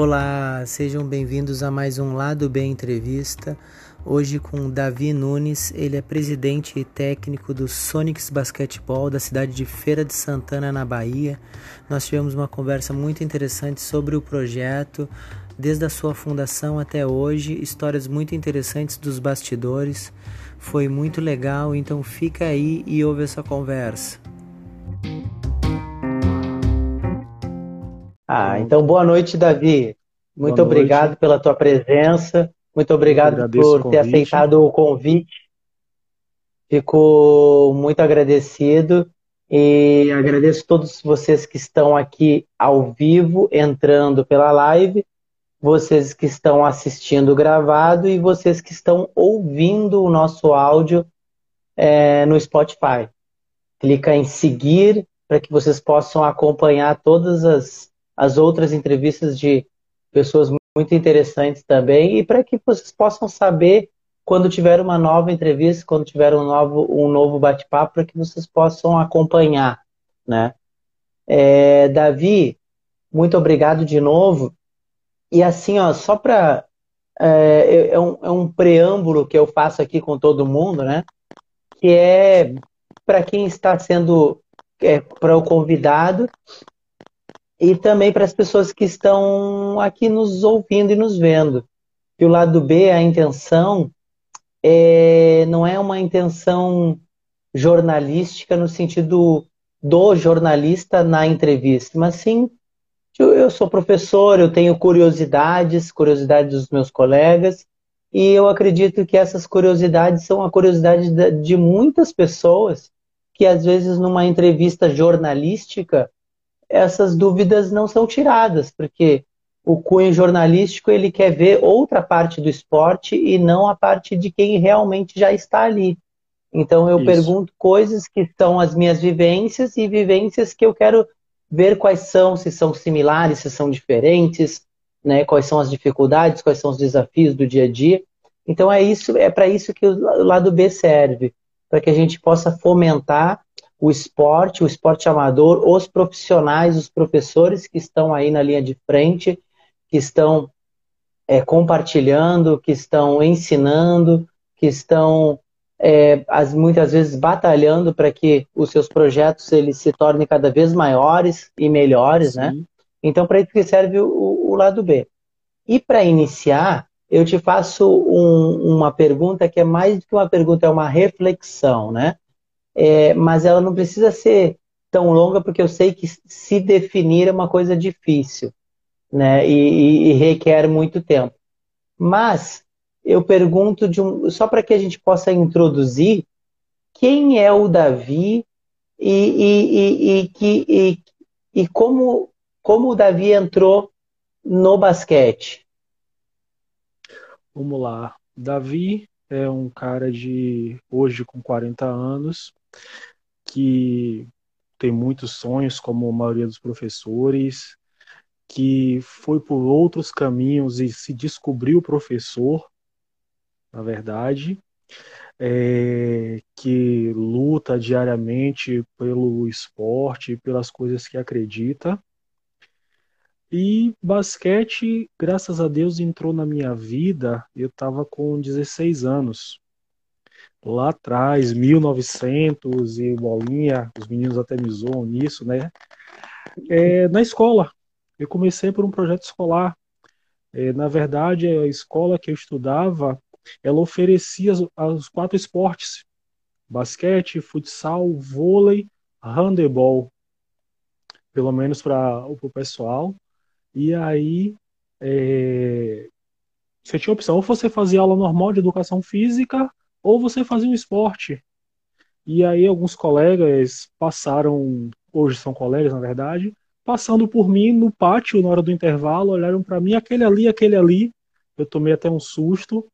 Olá, sejam bem-vindos a mais um Lado Bem Entrevista. Hoje com Davi Nunes, ele é presidente e técnico do Sonics Basquetebol da cidade de Feira de Santana, na Bahia. Nós tivemos uma conversa muito interessante sobre o projeto, desde a sua fundação até hoje, histórias muito interessantes dos bastidores. Foi muito legal, então fica aí e ouve essa conversa. Ah, então boa noite, Davi. Muito boa obrigado noite. pela tua presença. Muito obrigado por ter aceitado o convite. Fico muito agradecido e agradeço a todos vocês que estão aqui ao vivo, entrando pela live, vocês que estão assistindo gravado e vocês que estão ouvindo o nosso áudio é, no Spotify. Clica em seguir para que vocês possam acompanhar todas as as outras entrevistas de pessoas muito interessantes também e para que vocês possam saber quando tiver uma nova entrevista, quando tiver um novo, um novo bate-papo, para que vocês possam acompanhar, né? É, Davi, muito obrigado de novo. E assim, ó, só para é, é, um, é um preâmbulo que eu faço aqui com todo mundo, né? Que é para quem está sendo é, para o convidado e também para as pessoas que estão aqui nos ouvindo e nos vendo. E o lado B, a intenção, é, não é uma intenção jornalística no sentido do jornalista na entrevista, mas sim, eu sou professor, eu tenho curiosidades, curiosidades dos meus colegas, e eu acredito que essas curiosidades são a curiosidade de muitas pessoas que às vezes numa entrevista jornalística essas dúvidas não são tiradas, porque o cunho jornalístico ele quer ver outra parte do esporte e não a parte de quem realmente já está ali. Então eu Isso. pergunto coisas que são as minhas vivências e vivências que eu quero ver quais são, se são similares, se são diferentes, né? Quais são as dificuldades, quais são os desafios do dia a dia. Então é isso, é para isso que o lado B serve, para que a gente possa fomentar o esporte, o esporte amador, os profissionais, os professores que estão aí na linha de frente, que estão é, compartilhando, que estão ensinando, que estão é, as, muitas vezes batalhando para que os seus projetos eles se tornem cada vez maiores e melhores, né? Sim. né? Então, para isso que serve o, o lado B. E para iniciar, eu te faço um, uma pergunta que é mais do que uma pergunta, é uma reflexão, né? é, mas ela não precisa ser tão longa, porque eu sei que se definir é uma coisa difícil, né? E, e, e requer muito tempo. Mas eu pergunto um, só para que a gente possa introduzir quem é o Davi e, e, e, e, e como, como o Davi entrou no basquete. Vamos lá. Davi é um cara de hoje com 40 anos, que tem muitos sonhos, como a maioria dos professores, que foi por outros caminhos e se descobriu professor, na verdade, é, que luta diariamente pelo esporte, pelas coisas que acredita. E basquete, graças a Deus, entrou na minha vida. Eu estava com 16 anos lá atrás, 1900 e bolinha, os meninos até me zoam nisso, né? É, na escola. Eu comecei por um projeto escolar. É, na verdade, a escola que eu estudava, ela oferecia os, quatro esportes: basquete, futsal, vôlei, handebol, pelo menos para o pessoal. E aí, é, você tinha opção, ou você fazia aula normal de educação física, ou você fazia um esporte. E aí alguns colegas passaram, hoje são colegas na verdade, passando por mim no pátio na hora do intervalo, olharam para mim, aquele ali, aquele ali. Eu tomei até um susto.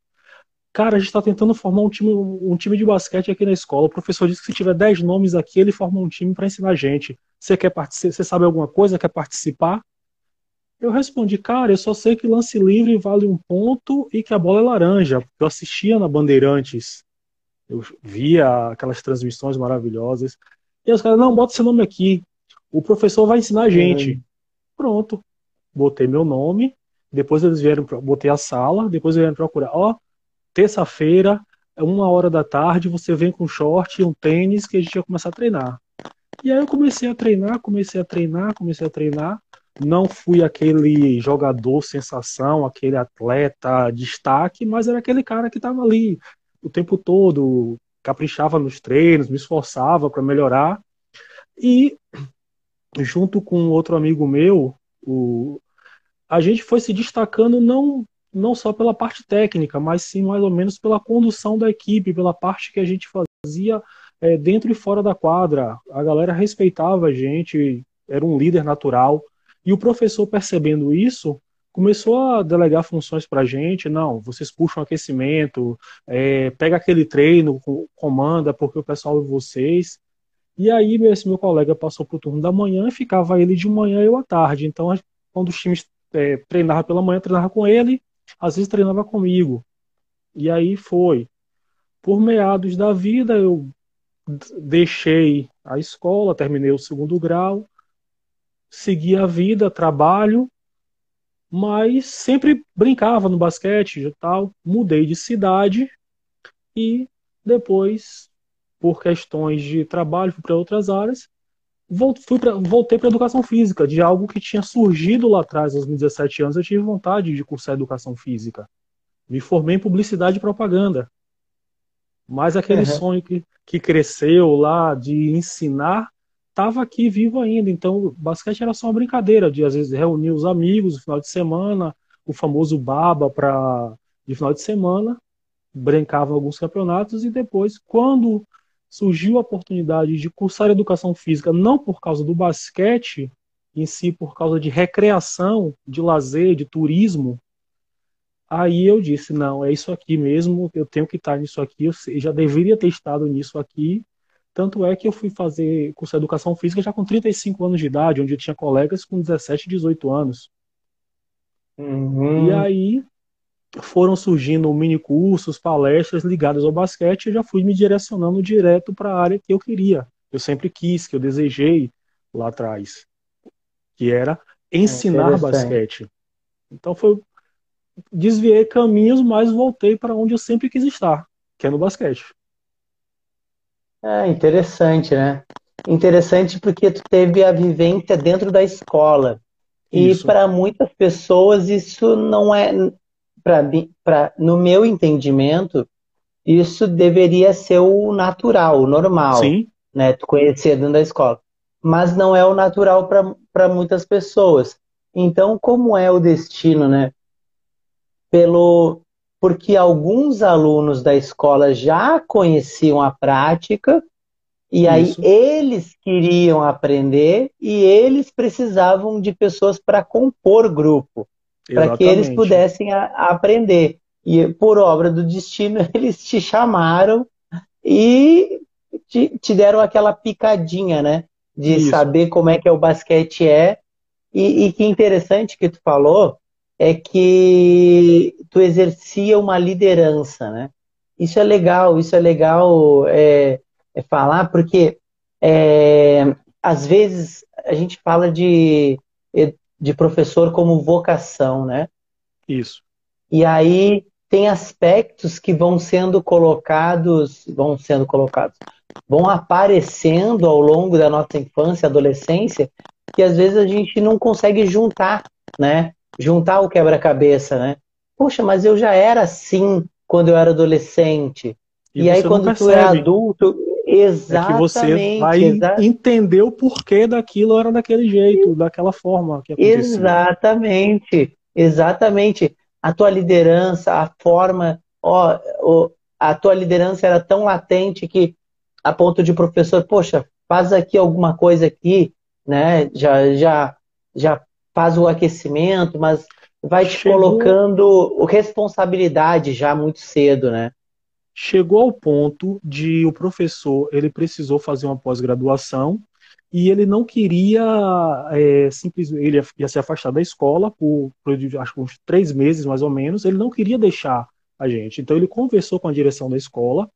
Cara, a gente está tentando formar um time, um time de basquete aqui na escola. O professor disse que se tiver 10 nomes aqui, ele forma um time para ensinar a gente. Você quer participar? Você sabe alguma coisa? Quer participar? Eu respondi, cara, eu só sei que lance livre vale um ponto e que a bola é laranja. Eu assistia na Bandeirantes, eu via aquelas transmissões maravilhosas. E os caras, não, bota seu nome aqui. O professor vai ensinar a gente. Pronto. Botei meu nome. Depois eles vieram, botei a sala. Depois eles vieram procurar. Ó, terça-feira, uma hora da tarde, você vem com short e um tênis que a gente ia começar a treinar. E aí eu comecei a treinar, comecei a treinar, comecei a treinar. Não fui aquele jogador sensação, aquele atleta destaque, mas era aquele cara que estava ali o tempo todo, caprichava nos treinos, me esforçava para melhorar. E junto com outro amigo meu, o, a gente foi se destacando não não só pela parte técnica, mas sim mais ou menos pela condução da equipe, pela parte que a gente fazia é, dentro e fora da quadra. A galera respeitava a gente, era um líder natural. E o professor, percebendo isso, começou a delegar funções para a gente. Não, vocês puxam aquecimento, é, pega aquele treino, comanda, porque o pessoal é vocês. E aí, esse meu colega passou para o turno da manhã ficava ele de manhã e eu à tarde. Então, quando os times é, treinavam pela manhã, treinava com ele, às vezes treinava comigo. E aí foi. Por meados da vida, eu deixei a escola, terminei o segundo grau, segui a vida, trabalho, mas sempre brincava no basquete e tal. Mudei de cidade e depois, por questões de trabalho, fui para outras áreas. Fui pra, voltei para educação física, de algo que tinha surgido lá atrás, aos 17 anos. Eu tive vontade de cursar educação física. Me formei em publicidade e propaganda. Mas aquele uhum. sonho que, que cresceu lá de ensinar estava aqui vivo ainda. Então, basquete era só uma brincadeira de às vezes reunir os amigos no final de semana, o famoso baba para de final de semana, brincava alguns campeonatos e depois, quando surgiu a oportunidade de cursar educação física, não por causa do basquete em si, por causa de recreação, de lazer, de turismo, Aí eu disse, não, é isso aqui mesmo, eu tenho que estar nisso aqui, eu já deveria ter estado nisso aqui. Tanto é que eu fui fazer curso de educação física já com 35 anos de idade, onde eu tinha colegas com 17, 18 anos. Uhum. E aí foram surgindo mini cursos, palestras ligadas ao basquete, e eu já fui me direcionando direto para a área que eu queria. Eu sempre quis, que eu desejei lá atrás, que era ensinar basquete. Então foi desviei caminhos, mas voltei para onde eu sempre quis estar, que é no basquete. É interessante, né? Interessante porque tu teve a vivência dentro da escola. E para muitas pessoas isso não é para no meu entendimento, isso deveria ser o natural, o normal, Sim. né? Tu conhecer dentro da escola. Mas não é o natural para muitas pessoas. Então, como é o destino, né? pelo porque alguns alunos da escola já conheciam a prática e aí Isso. eles queriam aprender e eles precisavam de pessoas para compor grupo, para que eles pudessem a, a aprender. E por obra do destino, eles te chamaram e te, te deram aquela picadinha, né? De Isso. saber como é que é o basquete é. E, e que interessante que tu falou, é que tu exercia uma liderança, né? Isso é legal, isso é legal é, é falar, porque é, às vezes a gente fala de, de professor como vocação, né? Isso. E aí tem aspectos que vão sendo colocados, vão sendo colocados, vão aparecendo ao longo da nossa infância, adolescência, que às vezes a gente não consegue juntar, né? juntar o quebra-cabeça, né? Poxa, mas eu já era assim quando eu era adolescente. E, e aí quando tu é adulto, exatamente. É que você vai entender o porquê daquilo era daquele jeito, daquela forma que acontecia. Exatamente, exatamente. A tua liderança, a forma, ó, a tua liderança era tão latente que a ponto de professor, poxa, faz aqui alguma coisa aqui, né? Já já já faz o aquecimento, mas vai te Chegou... colocando responsabilidade já muito cedo, né? Chegou ao ponto de o professor ele precisou fazer uma pós-graduação e ele não queria é, simplesmente ele ia, se afastar da escola por, por acho que uns três meses mais ou menos. Ele não queria deixar a gente. Então ele conversou com a direção da escola.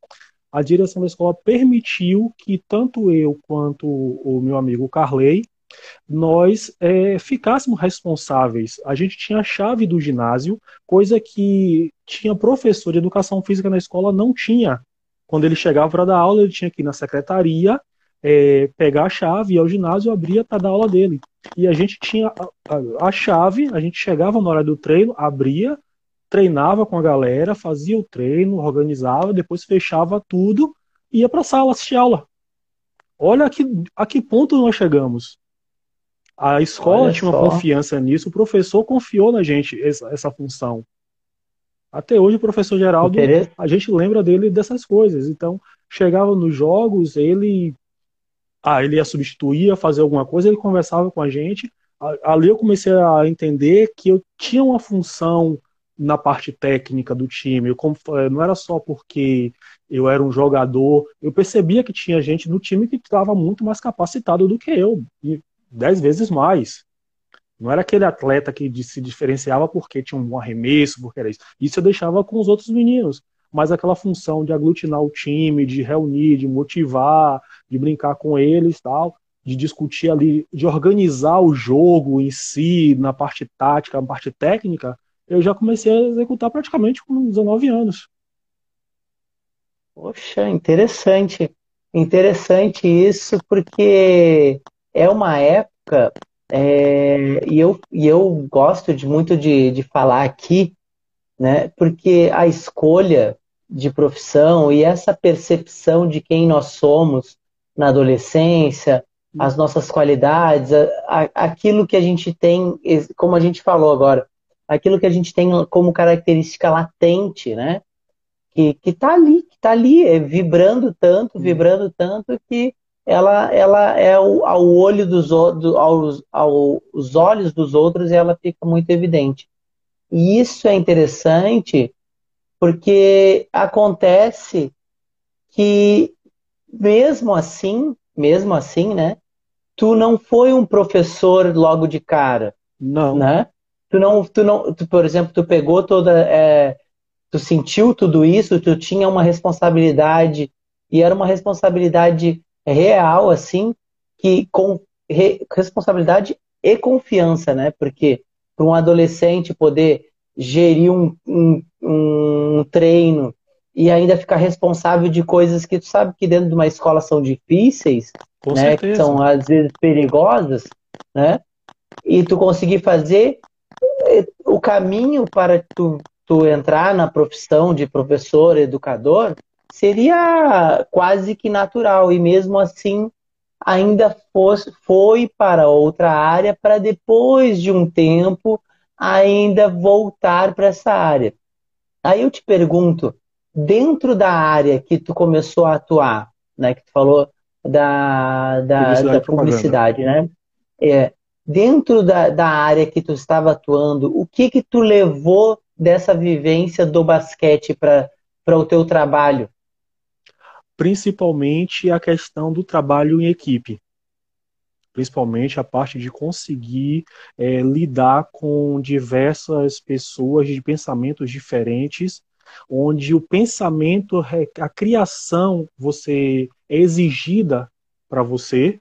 A direção da escola permitiu que tanto eu quanto o meu amigo Carley nós é, ficássemos responsáveis. A gente tinha a chave do ginásio, coisa que tinha professor de educação física na escola não tinha. Quando ele chegava para dar aula, ele tinha que ir na secretaria, é, pegar a chave, ir ao ginásio, abria para dar aula dele. E a gente tinha a, a, a chave, a gente chegava na hora do treino, abria, treinava com a galera, fazia o treino, organizava, depois fechava tudo ia para a sala assistir aula. Olha a que, a que ponto nós chegamos. A escola Olha tinha só. uma confiança nisso, o professor confiou na gente essa, essa função. Até hoje o professor Geraldo, a gente lembra dele dessas coisas. Então, chegava nos jogos, ele ah, ele ia substituir, ia fazer alguma coisa, ele conversava com a gente. Ali eu comecei a entender que eu tinha uma função na parte técnica do time. Eu, eh, não era só porque eu era um jogador, eu percebia que tinha gente no time que estava muito mais capacitado do que eu, e dez vezes mais. Não era aquele atleta que se diferenciava porque tinha um bom arremesso, porque era isso. Isso eu deixava com os outros meninos. Mas aquela função de aglutinar o time, de reunir, de motivar, de brincar com eles tal, de discutir ali, de organizar o jogo em si, na parte tática, na parte técnica, eu já comecei a executar praticamente com 19 anos. Poxa, interessante. Interessante isso, porque é uma época, é, e, eu, e eu gosto de, muito de, de falar aqui, né, porque a escolha de profissão e essa percepção de quem nós somos na adolescência, as nossas qualidades, a, a, aquilo que a gente tem, como a gente falou agora, aquilo que a gente tem como característica latente, né? Que, que tá ali, que tá ali, é, vibrando tanto, vibrando tanto que ela, ela é o, ao olho dos do, aos, aos olhos dos outros e ela fica muito evidente. E isso é interessante porque acontece que mesmo assim, mesmo assim, né? Tu não foi um professor logo de cara. Não. Né? tu não, tu não, tu, por exemplo, tu pegou toda, é, tu sentiu tudo isso, tu tinha uma responsabilidade e era uma responsabilidade real, assim, que com re, responsabilidade e confiança, né? Porque para um adolescente poder gerir um, um, um treino e ainda ficar responsável de coisas que tu sabe que dentro de uma escola são difíceis, Com né? Certeza. Que são às vezes perigosas, né? E tu conseguir fazer o caminho para tu, tu entrar na profissão de professor, educador, seria quase que natural. E mesmo assim, ainda fosse, foi para outra área para depois de um tempo ainda voltar para essa área. Aí eu te pergunto, dentro da área que tu começou a atuar, né, que tu falou da, da publicidade, da publicidade né? É, dentro da, da área que tu estava atuando, o que que tu levou dessa vivência do basquete para o teu trabalho? Principalmente a questão do trabalho em equipe. Principalmente a parte de conseguir é, lidar com diversas pessoas de pensamentos diferentes, onde o pensamento, a criação, você é exigida para você,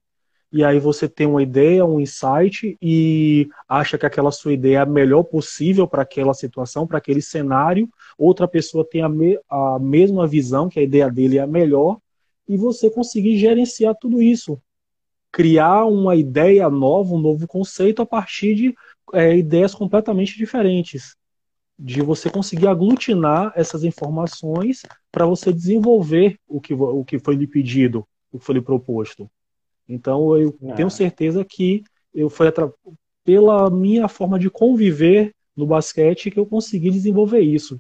e aí você tem uma ideia, um insight e acha que aquela sua ideia é a melhor possível para aquela situação, para aquele cenário. Outra pessoa tem a, me a mesma visão, que a ideia dele é a melhor, e você conseguir gerenciar tudo isso. Criar uma ideia nova, um novo conceito a partir de é, ideias completamente diferentes. De você conseguir aglutinar essas informações para você desenvolver o que, o que foi lhe pedido, o que foi lhe proposto. Então eu ah. tenho certeza que eu foi pela minha forma de conviver no basquete que eu consegui desenvolver isso.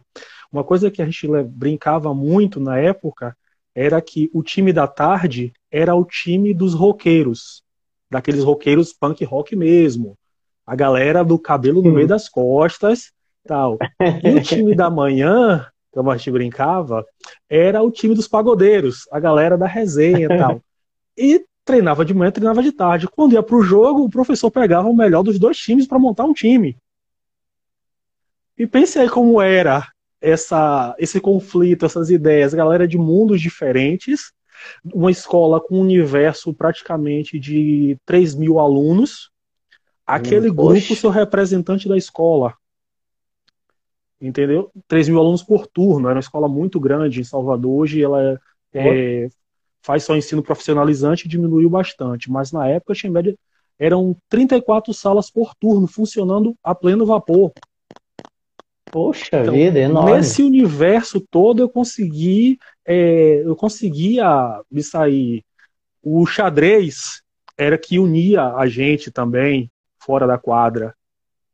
Uma coisa que a gente brincava muito na época era que o time da tarde era o time dos roqueiros, daqueles roqueiros punk rock mesmo. A galera do cabelo no meio das costas, tal. E o time da manhã, como a gente brincava, era o time dos pagodeiros, a galera da resenha, tal. E treinava de manhã, treinava de tarde. Quando ia para o jogo, o professor pegava o melhor dos dois times para montar um time. E pense aí como era essa, esse conflito, essas ideias, galera de mundos diferentes, uma escola com um universo praticamente de 3 mil alunos, aquele hum, grupo seu representante da escola. Entendeu? 3 mil alunos por turno, era uma escola muito grande em Salvador, hoje ela é, é, faz só ensino profissionalizante e diminuiu bastante, mas na época tinha média eram 34 salas por turno funcionando a pleno vapor. Poxa então, vida, enorme. Nesse universo todo eu consegui, é, eu conseguia me sair. O xadrez era que unia a gente também fora da quadra.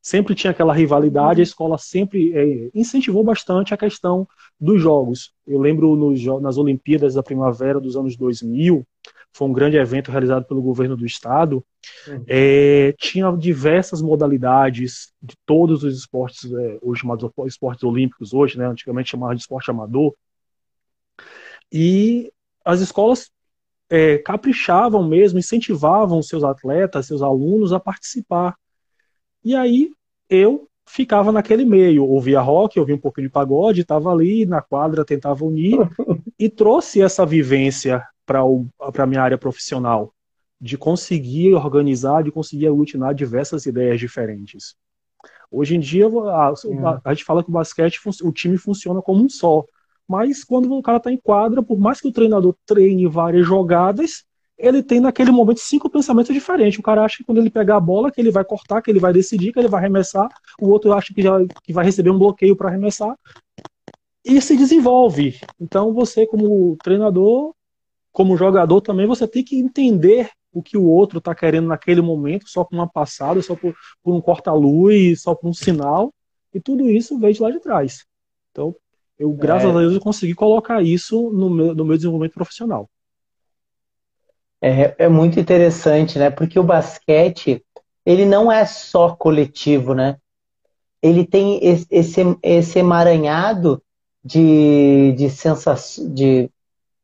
Sempre tinha aquela rivalidade, a escola sempre é, incentivou bastante a questão dos jogos. Eu lembro nos, nas Olimpíadas da Primavera dos anos 2000, foi um grande evento realizado pelo governo do estado, uhum. é, tinha diversas modalidades de todos os esportes, é, hoje chamados esportes olímpicos, hoje, né, antigamente chamava de esporte amador, e as escolas é, caprichavam mesmo, incentivavam seus atletas, seus alunos a participar. E aí eu ficava naquele meio, ouvia rock, ouvia um pouquinho de pagode, estava ali na quadra, tentava unir e trouxe essa vivência para a minha área profissional, de conseguir organizar, de conseguir aglutinar diversas ideias diferentes. Hoje em dia, a, a, a gente fala que o basquete, o time funciona como um só. Mas quando o cara está em quadra, por mais que o treinador treine várias jogadas, ele tem naquele momento cinco pensamentos diferentes. O cara acha que quando ele pegar a bola, que ele vai cortar, que ele vai decidir, que ele vai arremessar. O outro acha que, já, que vai receber um bloqueio para arremessar. E se desenvolve. Então você, como treinador, como jogador também, você tem que entender o que o outro está querendo naquele momento, só com uma passada, só por, por um corta-luz, só por um sinal, e tudo isso veio de lá de trás. Então, eu, graças é... a Deus, eu consegui colocar isso no meu, no meu desenvolvimento profissional. É, é muito interessante, né? Porque o basquete, ele não é só coletivo, né? Ele tem esse, esse emaranhado de, de, de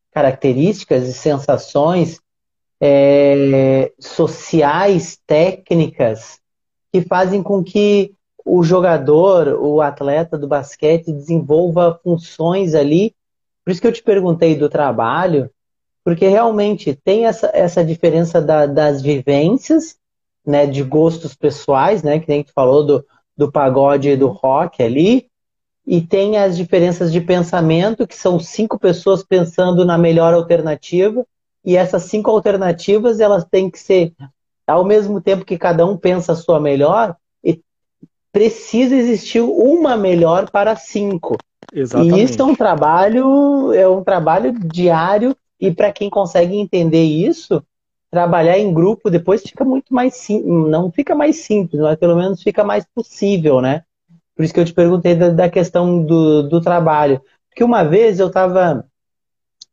características e sensações é, sociais, técnicas, que fazem com que o jogador, o atleta do basquete desenvolva funções ali. Por isso que eu te perguntei do trabalho, porque realmente tem essa, essa diferença da, das vivências, né, de gostos pessoais, né, que a gente falou do, do pagode e do rock ali, e tem as diferenças de pensamento, que são cinco pessoas pensando na melhor alternativa, e essas cinco alternativas elas têm que ser, ao mesmo tempo que cada um pensa a sua melhor, e precisa existir uma melhor para cinco. Exatamente. E isso é um trabalho, é um trabalho diário, e para quem consegue entender isso, trabalhar em grupo depois fica muito mais simples, não fica mais simples, mas pelo menos fica mais possível, né? Por isso que eu te perguntei da, da questão do, do trabalho. Porque uma vez eu estava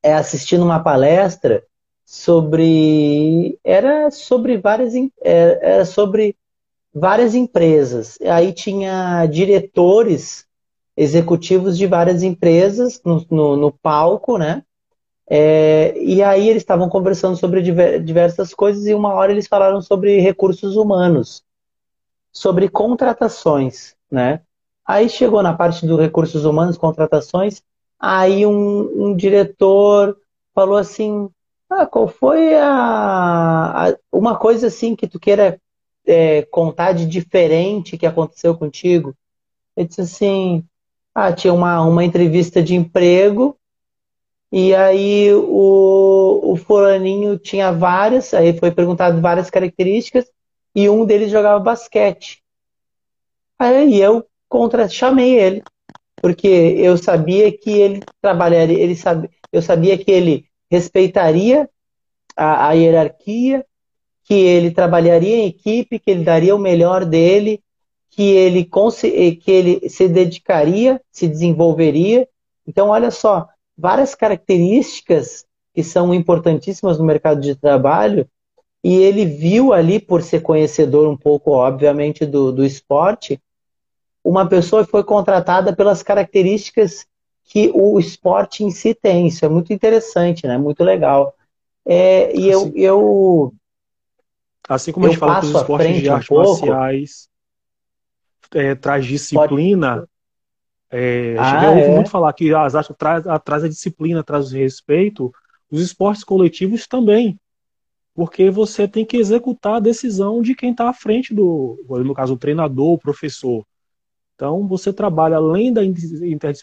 é, assistindo uma palestra sobre. Era sobre várias, é, era sobre várias empresas. Aí tinha diretores executivos de várias empresas no, no, no palco, né? É, e aí eles estavam conversando sobre diversas coisas e uma hora eles falaram sobre recursos humanos, sobre contratações, né? Aí chegou na parte dos recursos humanos, contratações, aí um, um diretor falou assim, ah, qual foi a, a, uma coisa assim que tu queira é, contar de diferente que aconteceu contigo? Ele disse assim, ah, tinha uma, uma entrevista de emprego e aí o, o fulaninho tinha várias, aí foi perguntado várias características e um deles jogava basquete. Aí eu contra, chamei ele, porque eu sabia que ele trabalharia, ele sabe, eu sabia que ele respeitaria a, a hierarquia, que ele trabalharia em equipe, que ele daria o melhor dele, que ele, que ele se dedicaria, se desenvolveria. Então, olha só, várias características que são importantíssimas no mercado de trabalho, e ele viu ali, por ser conhecedor um pouco, obviamente, do, do esporte, uma pessoa foi contratada pelas características que o esporte em si tem. Isso é muito interessante, né? Muito legal. É, e assim, eu, eu. Assim como a gente fala que os esportes de artes um marciais é, traz disciplina, pode... é, ah, é? muito falar que as artes traz, traz a disciplina, traz o respeito, os esportes coletivos também. Porque você tem que executar a decisão de quem está à frente do, no caso, o treinador, o professor. Então, você trabalha além da inter,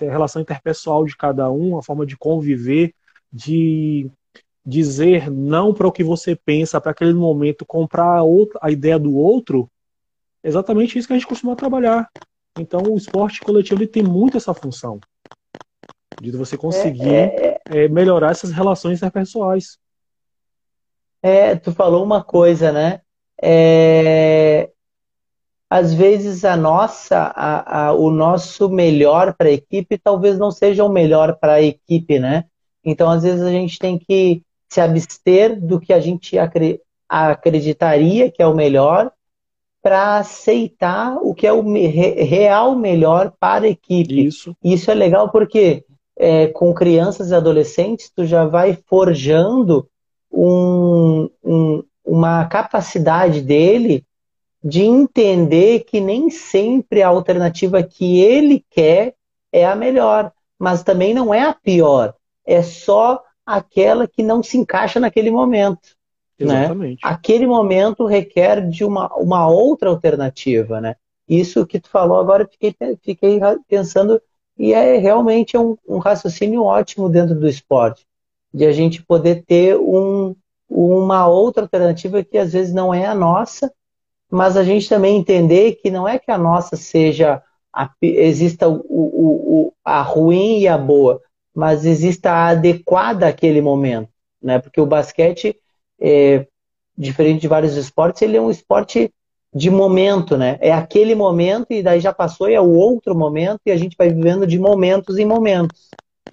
relação interpessoal de cada um, a forma de conviver, de dizer não para o que você pensa, para aquele momento, comprar a, outra, a ideia do outro, é exatamente isso que a gente costuma trabalhar. Então, o esporte coletivo ele tem muito essa função de você conseguir é, é, é, melhorar essas relações interpessoais. É, tu falou uma coisa, né? É, às vezes a nossa, a, a, o nosso melhor para a equipe talvez não seja o melhor para a equipe, né? Então, às vezes a gente tem que se abster do que a gente acreditaria que é o melhor para aceitar o que é o real melhor para a equipe. Isso. Isso é legal porque é, com crianças e adolescentes tu já vai forjando um, um, uma capacidade dele de entender que nem sempre a alternativa que ele quer é a melhor, mas também não é a pior. É só aquela que não se encaixa naquele momento. Né? Exatamente. Né? Aquele momento requer de uma, uma outra alternativa, né? Isso que tu falou agora, fiquei, fiquei pensando, e é realmente um, um raciocínio ótimo dentro do esporte, de a gente poder ter um, uma outra alternativa que às vezes não é a nossa, mas a gente também entender que não é que a nossa seja a, exista o, o, o, a ruim e a boa, mas exista a adequada àquele momento, né? Porque o basquete, é, diferente de vários esportes, ele é um esporte de momento, né? É aquele momento e daí já passou e é o outro momento e a gente vai vivendo de momentos em momentos,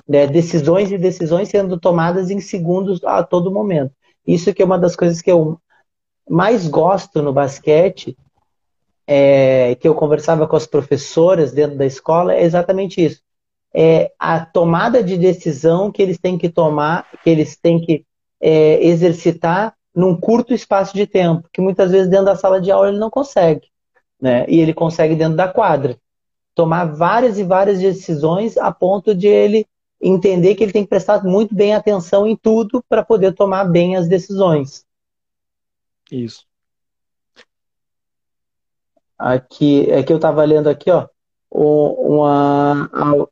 né? Decisões e decisões sendo tomadas em segundos a todo momento. Isso que é uma das coisas que eu mais gosto no basquete, é, que eu conversava com as professoras dentro da escola, é exatamente isso é, a tomada de decisão que eles têm que tomar, que eles têm que é, exercitar num curto espaço de tempo, que muitas vezes dentro da sala de aula ele não consegue, né? E ele consegue dentro da quadra. Tomar várias e várias decisões a ponto de ele entender que ele tem que prestar muito bem atenção em tudo para poder tomar bem as decisões. Isso. Aqui, é que eu estava lendo aqui, ó uma,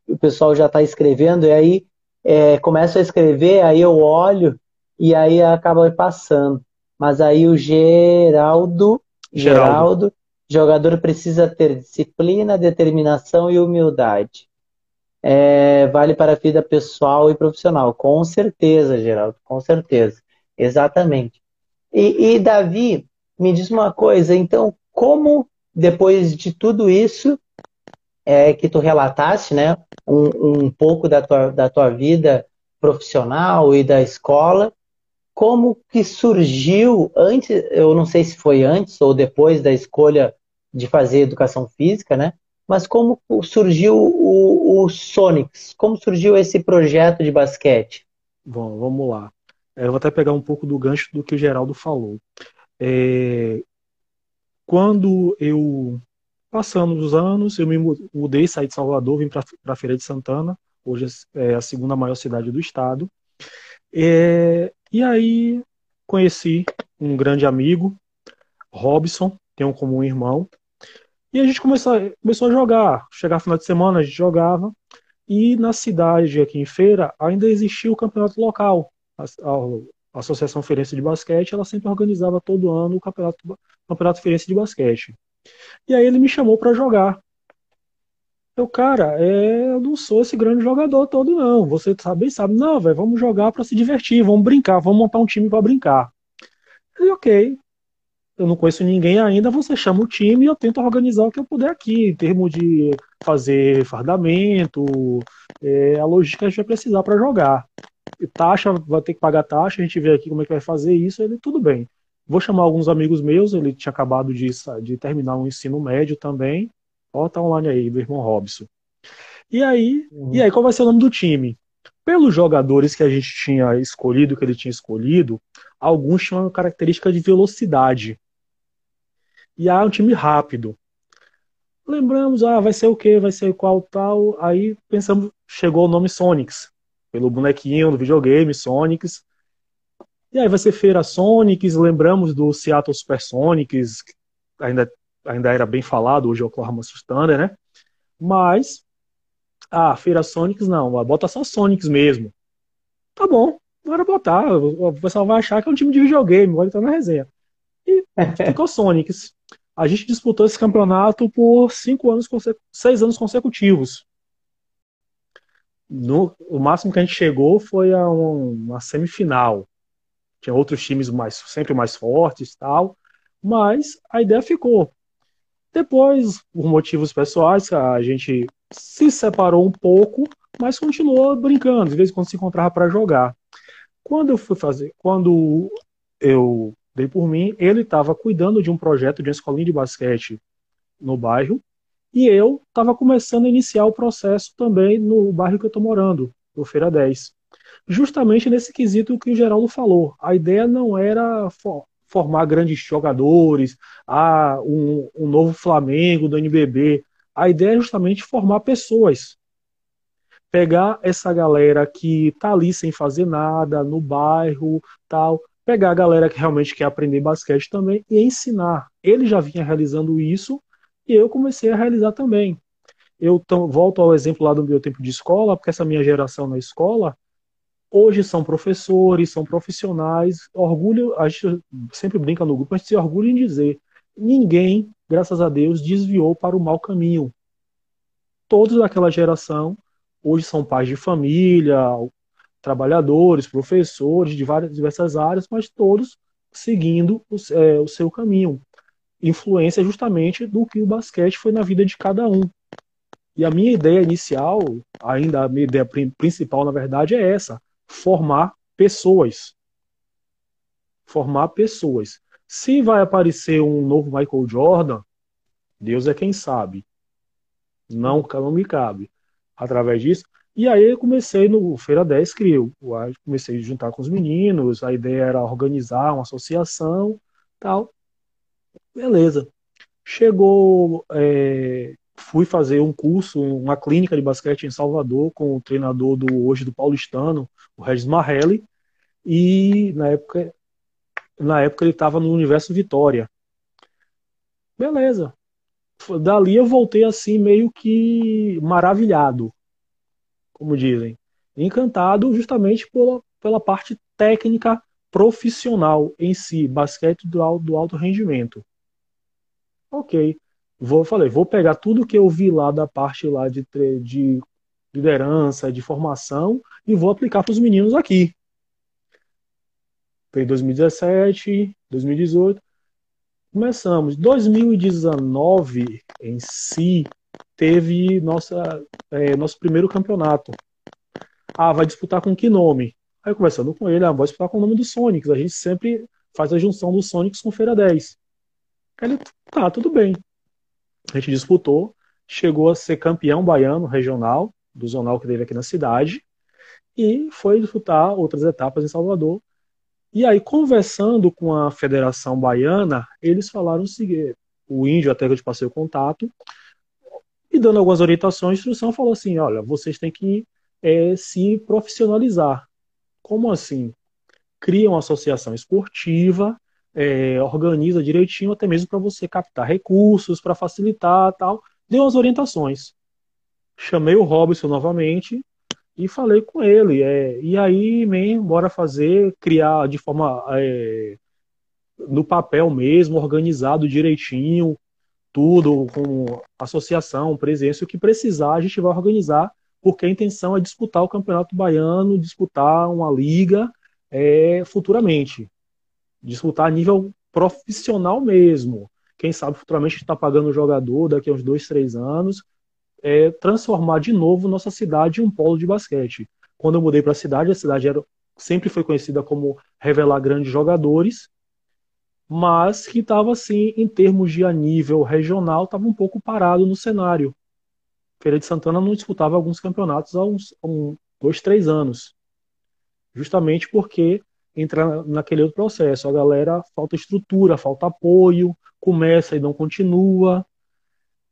o pessoal já está escrevendo, e aí é, começa a escrever, aí eu olho e aí acaba passando. Mas aí o Geraldo, Geraldo, Geraldo jogador precisa ter disciplina, determinação e humildade. É, vale para a vida pessoal e profissional. Com certeza, Geraldo, com certeza. Exatamente. E, e Davi, me diz uma coisa, então, como depois de tudo isso, é que tu relataste, né, um, um pouco da tua, da tua vida profissional e da escola, como que surgiu antes, eu não sei se foi antes ou depois da escolha de fazer educação física, né? Mas como surgiu o, o Sonics? Como surgiu esse projeto de basquete? Bom, vamos lá. Eu vou até pegar um pouco do gancho do que o Geraldo falou. É... Quando eu Passando os anos, eu me mudei, saí de Salvador, vim para a Feira de Santana, hoje é a segunda maior cidade do estado. É, e aí conheci um grande amigo, Robson, como um irmão, e a gente começou, começou a jogar. Chegar final de semana, a gente jogava. E na cidade, aqui em Feira, ainda existia o campeonato local. A, a, a Associação Feirense de Basquete, ela sempre organizava todo ano o campeonato, campeonato Feirense de Basquete. E aí ele me chamou para jogar. Eu, cara, é, eu não sou esse grande jogador todo, não. Você sabe, sabe. Não, velho, vamos jogar para se divertir, vamos brincar, vamos montar um time para brincar. E ok. Eu não conheço ninguém ainda, você chama o time e eu tento organizar o que eu puder aqui, em termos de fazer fardamento, é, a logística a gente vai precisar para jogar. E taxa, vai ter que pagar taxa, a gente vê aqui como é que vai fazer isso, ele, tudo bem. Vou chamar alguns amigos meus, ele tinha acabado de, de terminar o um ensino médio também. Ó, tá online aí, do irmão Robson. E aí, uhum. e aí, qual vai ser o nome do time? pelos jogadores que a gente tinha escolhido, que ele tinha escolhido, alguns tinham característica de velocidade. E há um time rápido. Lembramos, ah, vai ser o quê? Vai ser qual tal? Aí pensamos, chegou o nome Sonics, pelo bonequinho do videogame, Sonics. E aí vai ser Feira Sonics, lembramos do Seattle Supersonics, ainda, ainda era bem falado, hoje é o Oklahoma Thunder, né? Mas ah, Feira Sonics não, bota só Sonics mesmo. Tá bom, bora botar. O pessoal vai achar que é um time de videogame, vai estar na resenha. E ficou Sonics. A gente disputou esse campeonato por cinco anos, seis anos consecutivos. No, o máximo que a gente chegou foi a um, uma semifinal. Tinha outros times mais, sempre mais fortes tal, mas a ideia ficou. Depois, por motivos pessoais, a gente se separou um pouco, mas continuou brincando, de vez em quando se encontrava para jogar. Quando eu fui fazer, quando eu dei por mim, ele estava cuidando de um projeto de uma escolinha de basquete no bairro, e eu estava começando a iniciar o processo também no bairro que eu estou morando, no Feira 10. Justamente nesse quesito que o Geraldo falou. A ideia não era formar grandes jogadores, ah, um, um novo Flamengo do NBB. A ideia é justamente formar pessoas. Pegar essa galera que tá ali sem fazer nada, no bairro, tal, pegar a galera que realmente quer aprender basquete também e ensinar. Ele já vinha realizando isso e eu comecei a realizar também. Eu volto ao exemplo lá do meu tempo de escola, porque essa minha geração na escola, hoje são professores, são profissionais. Orgulho, a gente sempre brinca no grupo, a gente se orgulha em dizer: ninguém graças a Deus, desviou para o mau caminho. Todos daquela geração hoje são pais de família, trabalhadores, professores de várias diversas áreas, mas todos seguindo o, é, o seu caminho. Influência justamente do que o basquete foi na vida de cada um. E a minha ideia inicial, ainda a minha ideia principal, na verdade, é essa: formar pessoas. Formar pessoas. Se vai aparecer um novo Michael Jordan, Deus é quem sabe. Não, não me cabe. Através disso. E aí eu comecei no Feira 10, criei, comecei a juntar com os meninos, a ideia era organizar uma associação, tal. Beleza. Chegou, é, fui fazer um curso, uma clínica de basquete em Salvador com o treinador do hoje do Paulistano, o Regis Marrelli, e na época na época ele estava no Universo Vitória. Beleza. Dali eu voltei assim, meio que maravilhado, como dizem. Encantado justamente pela, pela parte técnica profissional em si, basquete do alto, do alto rendimento. Ok. Vou, falei, vou pegar tudo que eu vi lá da parte lá de, de liderança, de formação, e vou aplicar para os meninos aqui. Foi 2017, 2018. Começamos. 2019 em si teve nossa, é, nosso primeiro campeonato. Ah, vai disputar com que nome? Aí conversando com ele, ah, vai disputar com o nome do Sonics. A gente sempre faz a junção do Sonics com Feira 10. Ele, tá, tudo bem. A gente disputou, chegou a ser campeão baiano regional, do zonal que teve aqui na cidade, e foi disputar outras etapas em Salvador. E aí, conversando com a Federação Baiana, eles falaram o seguinte: o índio, até que eu te passei o contato, e dando algumas orientações, instrução falou assim: olha, vocês têm que é, se profissionalizar. Como assim? Cria uma associação esportiva, é, organiza direitinho, até mesmo para você captar recursos, para facilitar tal. Deu umas orientações. Chamei o Robson novamente, e falei com ele. É, e aí, man, bora fazer, criar de forma é, no papel mesmo, organizado direitinho, tudo, com associação, presença, o que precisar, a gente vai organizar, porque a intenção é disputar o Campeonato Baiano, disputar uma liga é, futuramente. Disputar a nível profissional mesmo. Quem sabe futuramente está pagando o jogador daqui a uns dois, três anos é, transformar de novo nossa cidade em um polo de basquete. Quando eu mudei para a cidade, a cidade era, sempre foi conhecida como revelar grandes jogadores, mas que estava assim, em termos de a nível regional, estava um pouco parado no cenário. Feira de Santana não disputava alguns campeonatos há uns, um, dois, três anos. Justamente porque entra naquele outro processo. A galera falta estrutura, falta apoio, começa e não continua.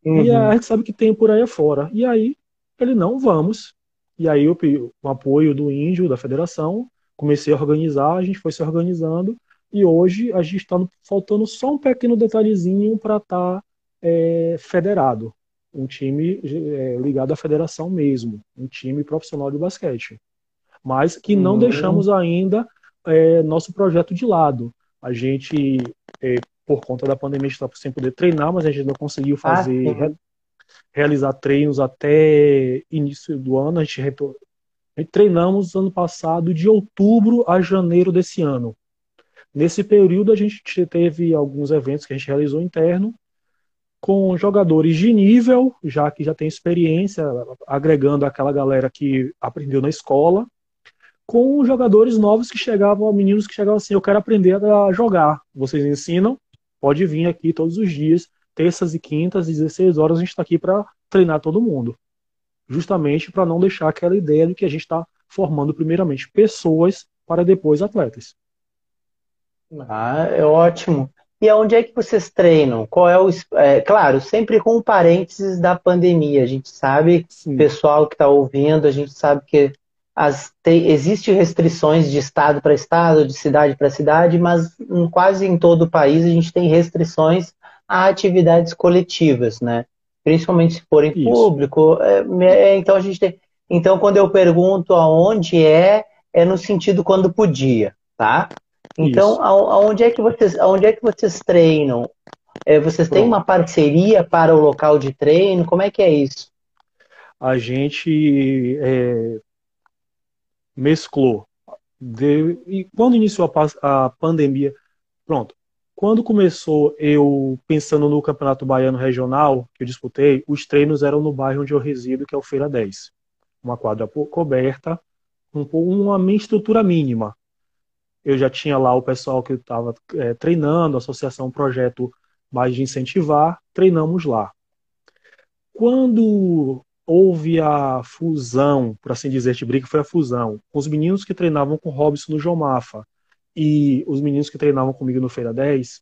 Uhum. E a gente sabe que tem por aí afora. E aí, ele não, vamos. E aí, eu, com o apoio do índio, da federação, comecei a organizar, a gente foi se organizando. E hoje a gente está faltando só um pequeno detalhezinho para estar tá, é, federado. Um time é, ligado à federação mesmo. Um time profissional de basquete. Mas que não uhum. deixamos ainda é, nosso projeto de lado. A gente, é, por conta da pandemia, está sem poder treinar, mas a gente não conseguiu ah, fazer, ah, re, realizar treinos até início do ano. A gente, retor... a gente treinamos ano passado, de outubro a janeiro desse ano. Nesse período, a gente teve alguns eventos que a gente realizou interno, com jogadores de nível, já que já tem experiência, agregando aquela galera que aprendeu na escola, com jogadores novos que chegavam, meninos que chegavam assim, eu quero aprender a jogar. Vocês ensinam? Pode vir aqui todos os dias, terças e quintas, 16 horas, a gente está aqui para treinar todo mundo. Justamente para não deixar aquela ideia de que a gente está formando primeiramente pessoas para depois atletas. Ah, é ótimo. E aonde é que vocês treinam? Qual é o. É, claro, sempre com parênteses da pandemia. A gente sabe, Sim. pessoal que está ouvindo, a gente sabe que as, tem, existe restrições de estado para estado, de cidade para cidade, mas em, quase em todo o país a gente tem restrições a atividades coletivas, né? Principalmente se for em Isso. público. É, é, então a gente tem. Então, quando eu pergunto aonde é, é no sentido quando podia, tá? Então, aonde é que vocês, aonde é que vocês treinam? É, vocês têm uma parceria para o local de treino? Como é que é isso? A gente é, mesclou. De, e quando iniciou a, a pandemia, pronto. Quando começou eu pensando no Campeonato Baiano Regional, que eu disputei, os treinos eram no bairro onde eu resido, que é o Feira 10. Uma quadra coberta, um, uma estrutura mínima. Eu já tinha lá o pessoal que estava é, treinando, associação, projeto mais de incentivar, treinamos lá. Quando houve a fusão, por assim dizer, de briga foi a fusão, com os meninos que treinavam com Robson no João Mafa e os meninos que treinavam comigo no Feira 10,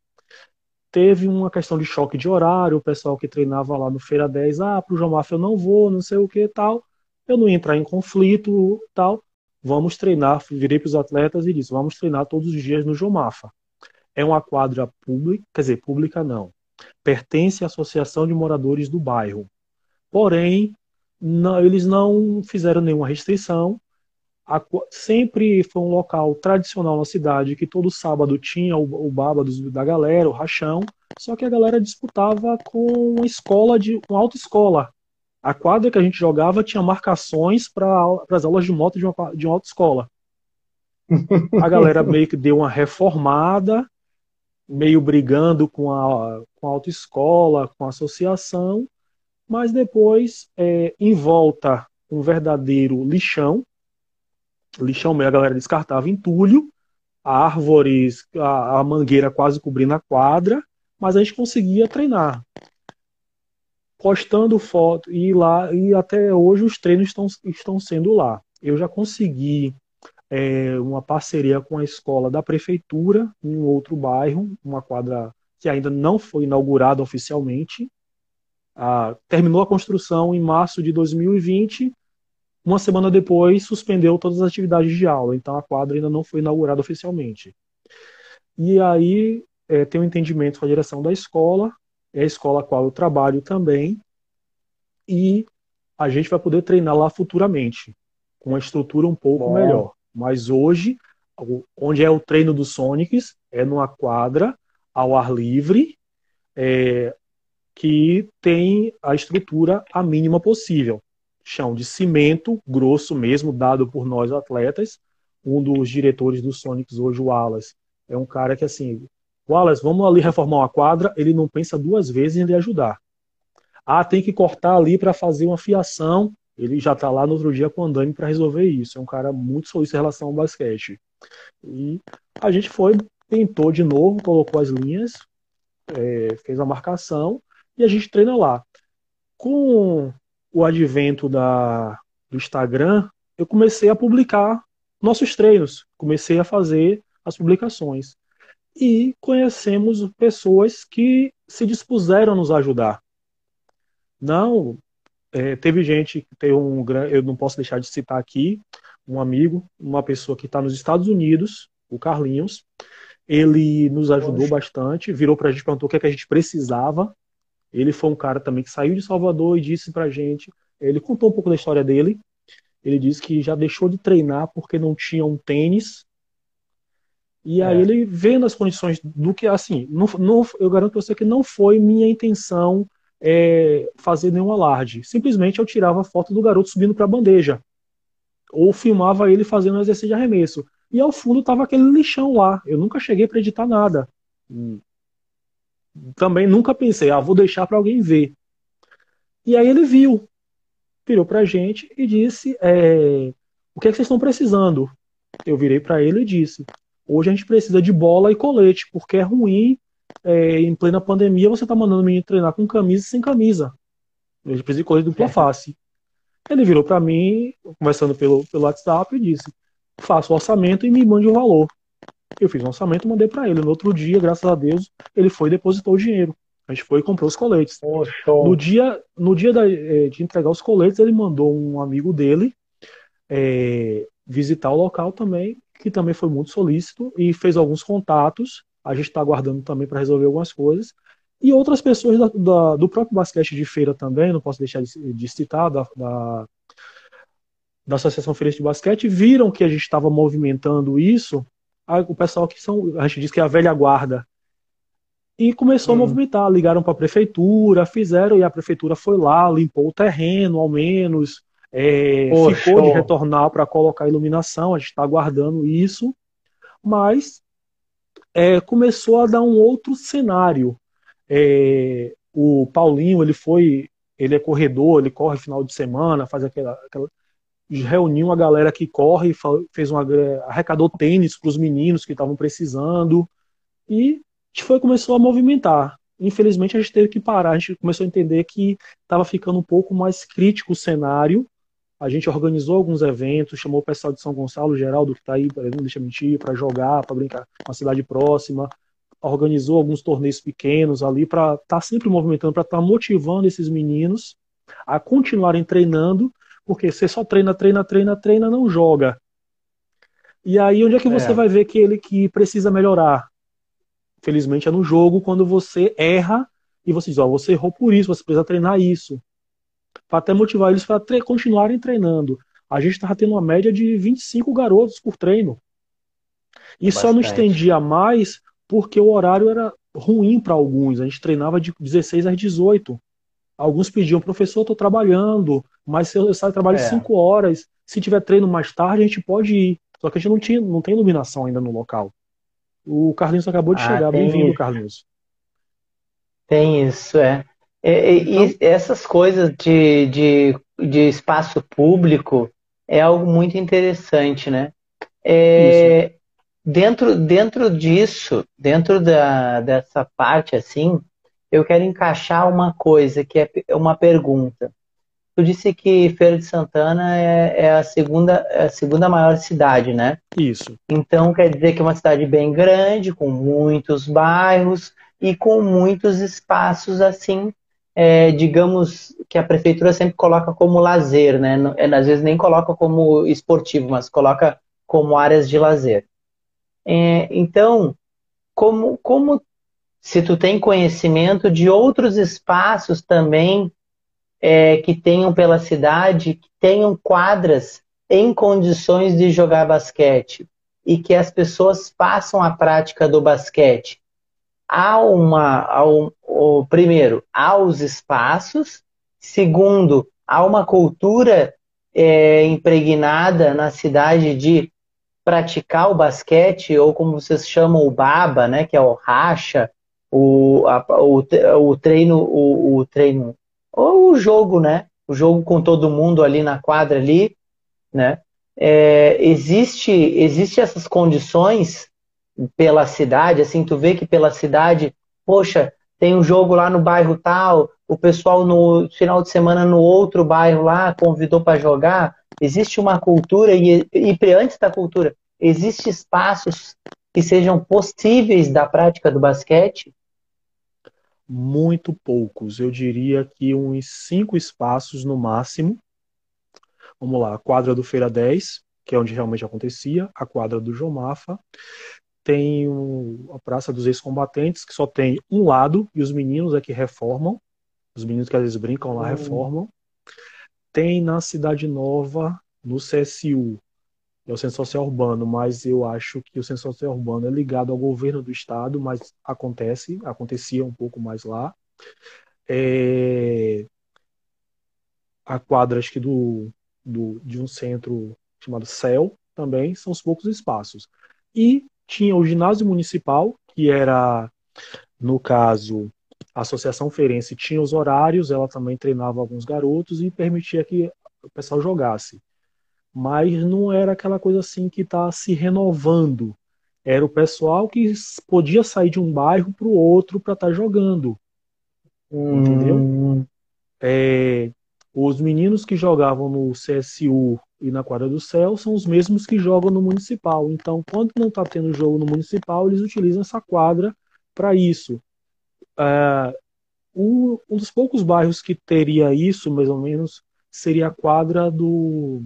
teve uma questão de choque de horário, o pessoal que treinava lá no Feira 10, ah, pro João Mafa eu não vou, não sei o que tal, eu não ia entrar em conflito tal, vamos treinar, virei para os atletas e disse, vamos treinar todos os dias no João Mafa. É uma quadra pública, quer dizer, pública não, pertence à Associação de Moradores do Bairro. Porém, não, eles não fizeram nenhuma restrição. A, sempre foi um local tradicional na cidade que todo sábado tinha o, o baba dos, da galera, o rachão, só que a galera disputava com uma escola de uma autoescola. A quadra que a gente jogava tinha marcações para as aulas de moto de uma, de uma autoescola. A galera meio que deu uma reformada, meio brigando com a, com a autoescola, com a associação, mas depois, é, em volta, um verdadeiro lixão. Lixão meio a galera descartava entulho, árvores, a, a mangueira quase cobrindo a quadra, mas a gente conseguia treinar. Postando foto e lá e até hoje os treinos estão, estão sendo lá. Eu já consegui é, uma parceria com a escola da prefeitura em um outro bairro, uma quadra que ainda não foi inaugurada oficialmente, ah, terminou a construção em março de 2020. Uma semana depois, suspendeu todas as atividades de aula. Então, a quadra ainda não foi inaugurada oficialmente. E aí, é, tem um entendimento com a direção da escola, é a escola a qual eu trabalho também, e a gente vai poder treinar lá futuramente, com uma estrutura um pouco Bom. melhor. Mas hoje, onde é o treino dos Sonics, é numa quadra ao ar livre, é, que tem a estrutura a mínima possível. Chão de cimento, grosso mesmo, dado por nós atletas. Um dos diretores do Sonics hoje, o Wallace, é um cara que assim, Wallace, vamos ali reformar uma quadra, ele não pensa duas vezes em lhe ajudar. Ah, tem que cortar ali para fazer uma fiação, ele já está lá no outro dia com o Andame para resolver isso. É um cara muito solícito em relação ao basquete. E a gente foi, tentou de novo, colocou as linhas, é, fez a marcação e a gente treina lá. Com o advento da, do Instagram, eu comecei a publicar nossos treinos, comecei a fazer as publicações. E conhecemos pessoas que se dispuseram a nos ajudar. Não, é, teve gente tem um eu não posso deixar de citar aqui, um amigo, uma pessoa que está nos Estados Unidos, o Carlinhos. Ele nos ajudou bastante, virou para a gente, perguntou o que, é que a gente precisava. Ele foi um cara também que saiu de Salvador e disse para a gente, ele contou um pouco da história dele. Ele disse que já deixou de treinar porque não tinha um tênis. E aí é. ele vendo as condições do que, assim, não, não, eu garanto para você que não foi minha intenção é, fazer nenhum alarde. Simplesmente eu tirava foto do garoto subindo para a bandeja. Ou filmava ele fazendo um exercício de arremesso. E ao fundo tava aquele lixão lá. Eu nunca cheguei para editar nada. Também nunca pensei, ah, vou deixar para alguém ver. E aí ele viu, virou pra gente e disse: é, O que, é que vocês estão precisando? Eu virei para ele e disse: Hoje a gente precisa de bola e colete, porque é ruim é, em plena pandemia, você tá mandando o menino treinar com camisa e sem camisa. Ele precisa de coisa dupla é. face. Ele virou para mim, conversando pelo, pelo WhatsApp, e disse: faça o orçamento e me mande o valor. Eu fiz o orçamento e mandei para ele. No outro dia, graças a Deus, ele foi e depositou o dinheiro. A gente foi e comprou os coletes. no dia, no dia da, é, de entregar os coletes, ele mandou um amigo dele é, visitar o local também, que também foi muito solícito e fez alguns contatos a gente está aguardando também para resolver algumas coisas. E outras pessoas da, da, do próprio basquete de feira também, não posso deixar de, de citar, da, da, da Associação Feira de Basquete, viram que a gente estava movimentando isso, o pessoal que são, a gente diz que é a velha guarda, e começou uhum. a movimentar, ligaram para a prefeitura, fizeram, e a prefeitura foi lá, limpou o terreno, ao menos, é, ficou de retornar para colocar iluminação, a gente está aguardando isso, mas é, começou a dar um outro cenário. É, o Paulinho, ele foi, ele é corredor, ele corre final de semana, faz aquela, aquela reuniu a galera que corre, fez uma arrecadou tênis para os meninos que estavam precisando e foi começou a movimentar. Infelizmente a gente teve que parar, a gente começou a entender que estava ficando um pouco mais crítico o cenário a gente organizou alguns eventos, chamou o pessoal de São Gonçalo, Geraldo, que está aí, não deixa mentir, para jogar, para brincar com a cidade próxima. Organizou alguns torneios pequenos ali para estar tá sempre movimentando, para estar tá motivando esses meninos a continuarem treinando, porque você só treina, treina, treina, treina, não joga. E aí, onde é que você é. vai ver que ele que precisa melhorar? Felizmente é no jogo, quando você erra e você diz, ó, você errou por isso, você precisa treinar isso para até motivar eles para tre continuarem treinando. A gente estava tendo uma média de 25 garotos por treino. E Bastante. só não estendia mais porque o horário era ruim para alguns. A gente treinava de 16 às 18. Alguns pediam, professor, estou trabalhando, mas se eu saio trabalho é. 5 horas, se tiver treino mais tarde, a gente pode ir. Só que a gente não, tinha, não tem iluminação ainda no local. O Carlinhos acabou de ah, chegar. Bem-vindo, Carlinhos. Tem isso, é. É, então... E essas coisas de, de, de espaço público é algo muito interessante, né? É, dentro, dentro disso, dentro da, dessa parte assim, eu quero encaixar uma coisa que é uma pergunta. Tu disse que Feira de Santana é, é, a, segunda, é a segunda maior cidade, né? Isso. Então quer dizer que é uma cidade bem grande, com muitos bairros e com muitos espaços assim é, digamos, que a prefeitura sempre coloca como lazer, né? É, às vezes nem coloca como esportivo, mas coloca como áreas de lazer. É, então, como, como se tu tem conhecimento de outros espaços também é, que tenham pela cidade, que tenham quadras em condições de jogar basquete e que as pessoas passam a prática do basquete. Há uma, há um, o, primeiro, há os espaços, segundo, há uma cultura é, impregnada na cidade de praticar o basquete, ou como vocês chamam o baba, né, que é o racha, o, a, o, o treino, o, o treino, ou o jogo, né, o jogo com todo mundo ali na quadra ali, né, é, existe, existe essas condições pela cidade, assim, tu vê que pela cidade, poxa, tem um jogo lá no bairro tal, o pessoal no final de semana no outro bairro lá convidou para jogar, Existe uma cultura, e, e antes da cultura, existe espaços que sejam possíveis da prática do basquete? Muito poucos. Eu diria que uns cinco espaços no máximo. Vamos lá, a quadra do Feira 10, que é onde realmente acontecia, a quadra do Jomafa, tem o, a Praça dos Ex-Combatentes, que só tem um lado, e os meninos é que reformam, os meninos que às vezes brincam lá hum. reformam. Tem na Cidade Nova, no CSU, é o Centro Social Urbano, mas eu acho que o Centro Social Urbano é ligado ao governo do estado, mas acontece, acontecia um pouco mais lá. É... A quadra, acho que do, do, de um centro chamado CEL, também são os poucos espaços. E tinha o ginásio municipal, que era, no caso, a Associação Ferense tinha os horários, ela também treinava alguns garotos e permitia que o pessoal jogasse mas não era aquela coisa assim que está se renovando. Era o pessoal que podia sair de um bairro para o outro para estar tá jogando. Hum. Entendeu? É, os meninos que jogavam no CSU e na Quadra do Céu são os mesmos que jogam no Municipal. Então, quando não está tendo jogo no Municipal, eles utilizam essa quadra para isso. É, um, um dos poucos bairros que teria isso, mais ou menos, seria a quadra do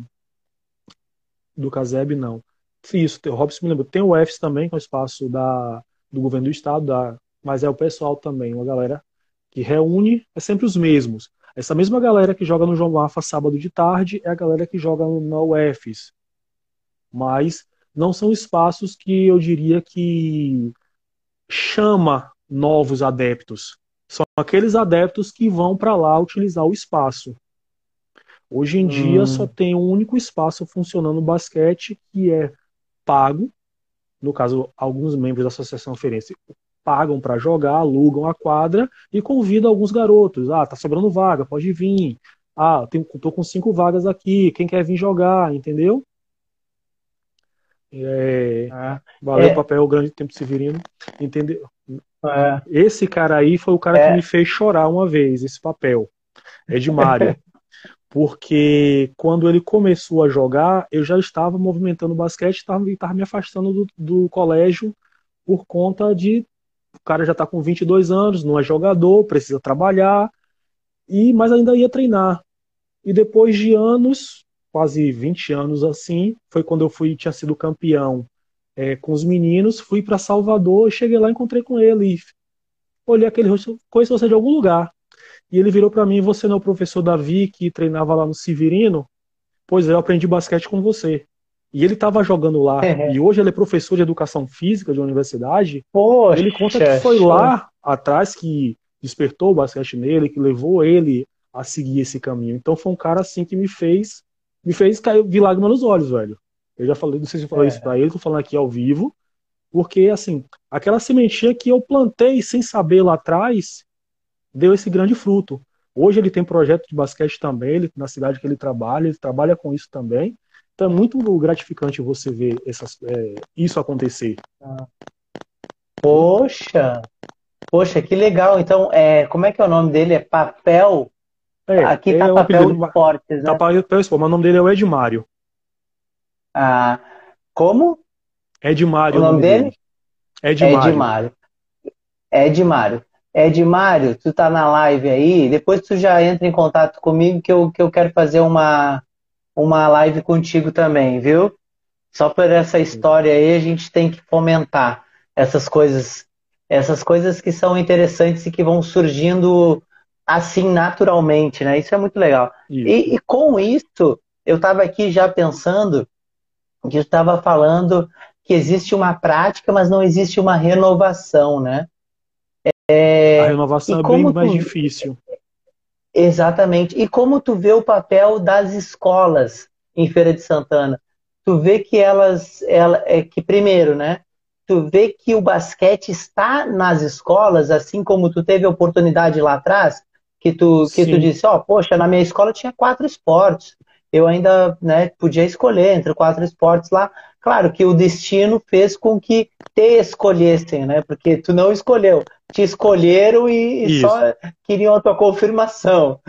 do Caseb, não. Isso, o Robson me lembra. Tem o EFS também, que é o espaço da, do governo do estado, da, mas é o pessoal também, uma galera que reúne, é sempre os mesmos. Essa mesma galera que joga no João Mafa sábado de tarde é a galera que joga no UFS. Mas não são espaços que eu diria que chama novos adeptos. São aqueles adeptos que vão para lá utilizar o espaço. Hoje em hum. dia só tem um único espaço funcionando no basquete que é pago. No caso, alguns membros da Associação Ferense pagam para jogar, alugam a quadra e convidam alguns garotos. Ah, tá sobrando vaga, pode vir. Ah, tenho, tô com cinco vagas aqui, quem quer vir jogar, entendeu? É, ah, valeu é. papel grande tempo Severino, entendeu? É. Esse cara aí foi o cara que é. me fez chorar uma vez, esse papel. É de Mário. porque quando ele começou a jogar, eu já estava movimentando basquete, estava, estava me afastando do, do, colégio por conta de o cara já está com 22 anos, não é jogador, precisa trabalhar, e mas ainda ia treinar. E depois de anos, quase 20 anos assim, foi quando eu fui tinha sido campeão é, com os meninos, fui para Salvador, cheguei lá, encontrei com ele, e olhei aquele rosto, conheço você de algum lugar. E ele virou para mim: Você não é o professor Davi que treinava lá no Severino? Pois é, eu aprendi basquete com você. E ele estava jogando lá. É. E hoje ele é professor de educação física de universidade. Poxa, ele conta que foi lá atrás que despertou o basquete nele, que levou ele a seguir esse caminho. Então foi um cara assim que me fez, me fez cair vi lágrima nos olhos, velho. Eu já falei, não sei se eu falei é. isso para ele, tô falando aqui ao vivo, porque assim, aquela sementinha que eu plantei sem saber lá atrás, deu esse grande fruto. Hoje ele tem projeto de basquete também, ele, na cidade que ele trabalha, ele trabalha com isso também. Então é muito gratificante você ver essas, é, isso acontecer. Poxa, poxa, que legal. Então, é, como é que é o nome dele? É Papel? É, Aqui tá é Papel de Esportes, né? Tá Papel Esportes, mas o nome dele é o Edmário. Ah, como? Edmário. O nome, dele? dele? Edmário. Edmário. Edmário. Edmário, tu tá na live aí, depois tu já entra em contato comigo que eu, que eu quero fazer uma, uma live contigo também, viu? Só por essa história aí a gente tem que fomentar essas coisas, essas coisas que são interessantes e que vão surgindo assim naturalmente, né? Isso é muito legal. E, e, com isso, eu estava aqui já pensando que eu estava falando que existe uma prática, mas não existe uma renovação, né? É, a renovação é bem mais difícil. Exatamente. E como tu vê o papel das escolas em Feira de Santana? Tu vê que elas, ela, é que primeiro, né? Tu vê que o basquete está nas escolas, assim como tu teve a oportunidade lá atrás, que tu, que tu disse, ó, oh, poxa, na minha escola tinha quatro esportes. Eu ainda né, podia escolher entre quatro esportes lá. Claro que o destino fez com que te escolhessem, né? Porque tu não escolheu, te escolheram e, e só queriam a tua confirmação.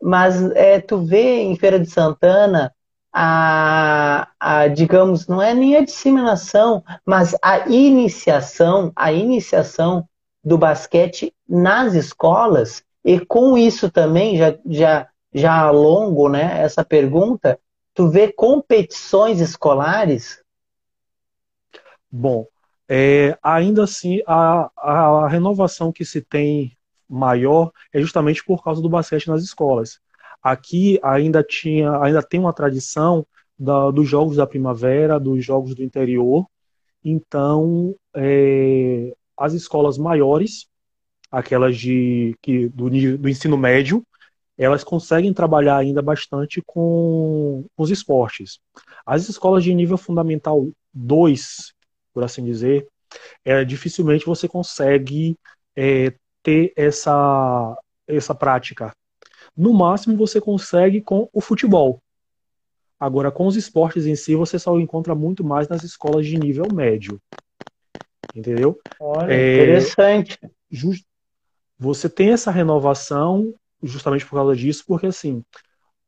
Mas é, tu vê em Feira de Santana a, a, digamos, não é nem a disseminação, mas a iniciação, a iniciação do basquete nas escolas, e com isso também, já, já, já alongo né, essa pergunta, tu vê competições escolares? Bom, é, ainda assim, a, a, renovação que se tem maior é justamente por causa do basquete nas escolas. Aqui ainda tinha, ainda tem uma tradição da, dos jogos da primavera, dos jogos do interior. Então, é, as escolas maiores, aquelas de que do, do ensino médio, elas conseguem trabalhar ainda bastante com, os esportes. As escolas de nível fundamental 2, por assim dizer, é, dificilmente você consegue é, ter essa, essa prática. No máximo você consegue com o futebol. Agora, com os esportes em si, você só encontra muito mais nas escolas de nível médio. Entendeu? Olha, é, interessante. Just, você tem essa renovação justamente por causa disso, porque assim,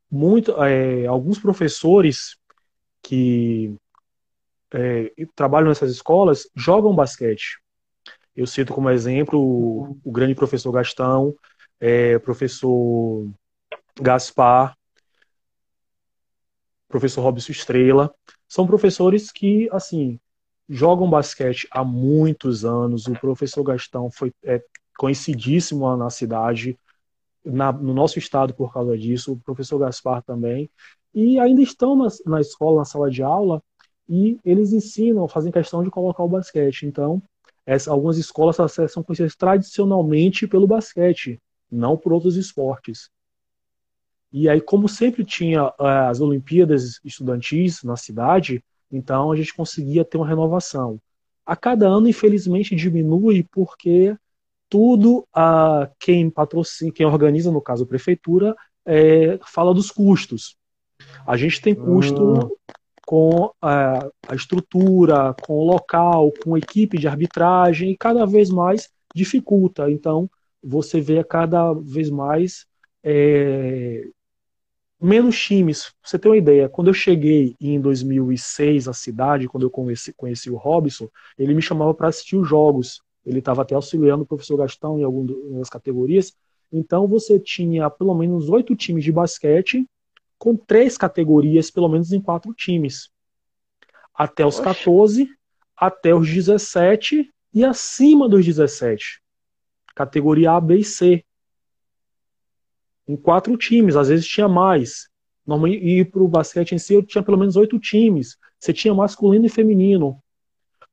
muito, é, alguns professores que é, trabalham nessas escolas jogam basquete. Eu cito como exemplo o, o grande professor Gastão, é, professor Gaspar, professor Robson Estrela, são professores que, assim, jogam basquete há muitos anos. O professor Gastão foi é, conhecidíssimo na cidade, na, no nosso estado por causa disso, o professor Gaspar também, e ainda estão na, na escola, na sala de aula, e eles ensinam, fazem questão de colocar o basquete. Então, essa, algumas escolas são conhecidas tradicionalmente pelo basquete, não por outros esportes. E aí, como sempre tinha uh, as Olimpíadas estudantis na cidade, então a gente conseguia ter uma renovação. A cada ano, infelizmente, diminui porque tudo uh, quem patrocina, quem organiza, no caso a prefeitura, é, fala dos custos. A gente tem custo hum. com a, a estrutura, com o local, com equipe de arbitragem, e cada vez mais dificulta. Então, você vê cada vez mais é, menos times. Pra você ter uma ideia, quando eu cheguei em 2006 à cidade, quando eu conheci, conheci o Robson, ele me chamava para assistir os jogos. Ele estava até auxiliando o professor Gastão em algumas categorias. Então você tinha pelo menos oito times de basquete, com três categorias, pelo menos em quatro times. Até os Oxe. 14, até os 17 e acima dos 17. Categoria A, B e C em quatro times, às vezes tinha mais. E para o basquete em si, eu tinha pelo menos oito times. Você tinha masculino e feminino.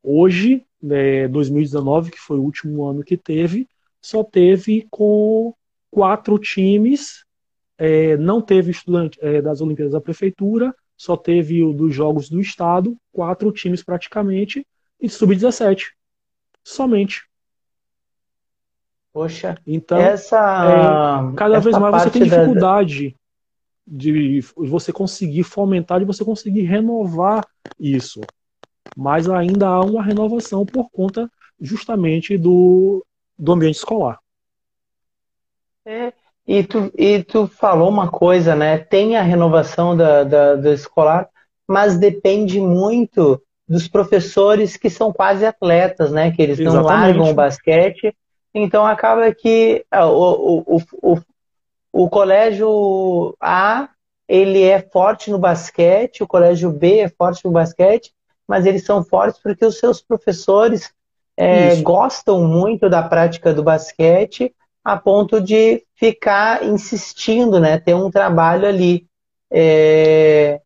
Hoje, né, 2019, que foi o último ano que teve, só teve com quatro times. É, não teve estudante é, das Olimpíadas da Prefeitura, só teve o dos Jogos do Estado, quatro times praticamente, e sub-17. Somente. Poxa, então essa, é, cada essa vez mais você tem dificuldade da... de você conseguir fomentar, de você conseguir renovar isso. Mas ainda há uma renovação por conta justamente do, do ambiente escolar. É, e, tu, e tu falou uma coisa, né? Tem a renovação da, da, do escolar, mas depende muito dos professores que são quase atletas, né? Que eles não largam o basquete então acaba que ah, o, o, o, o, colégio A ele é forte no basquete, o colégio B é forte no basquete, mas eles são fortes porque os seus professores é, gostam muito da prática do basquete a ponto de ficar insistindo, né? Ter um trabalho ali. É,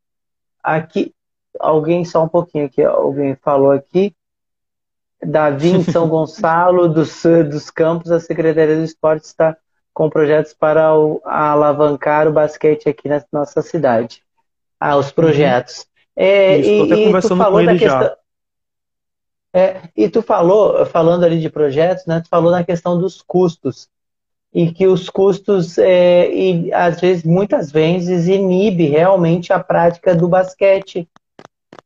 aqui, alguém só um pouquinho aqui, alguém falou aqui Davi em São Gonçalo dos, dos Campos, a Secretaria do Esporte está com projetos para o, alavancar o basquete aqui na nossa cidade. Ah, os projetos. É, Isso, e, e tu falou da questão. É, e tu falou, falando ali de projetos, né? Tu falou na questão dos custos. E que os custos, é, e às vezes, muitas vezes, inibe realmente a prática do basquete.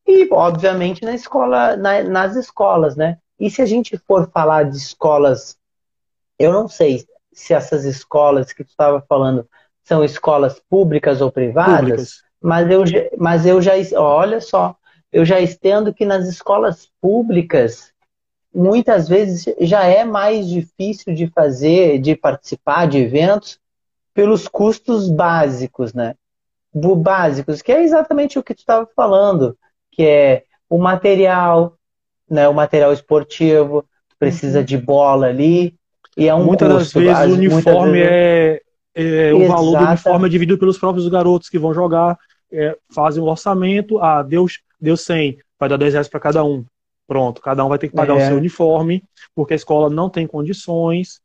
E, obviamente, na escola, na, nas escolas, né? E se a gente for falar de escolas, eu não sei se essas escolas que tu estava falando são escolas públicas ou privadas, públicas. Mas eu, mas eu já, olha só, eu já estendo que nas escolas públicas, muitas vezes já é mais difícil de fazer, de participar de eventos, pelos custos básicos, né? Básicos, que é exatamente o que tu estava falando, que é o material, né? O material esportivo, precisa uhum. de bola ali, e é um Muitas das vezes o uniforme vezes... é, é o valor do uniforme é dividido pelos próprios garotos que vão jogar, é, fazem o orçamento, ah, deu, deu 100, vai dar 10 reais para cada um. Pronto, cada um vai ter que pagar é. o seu uniforme, porque a escola não tem condições.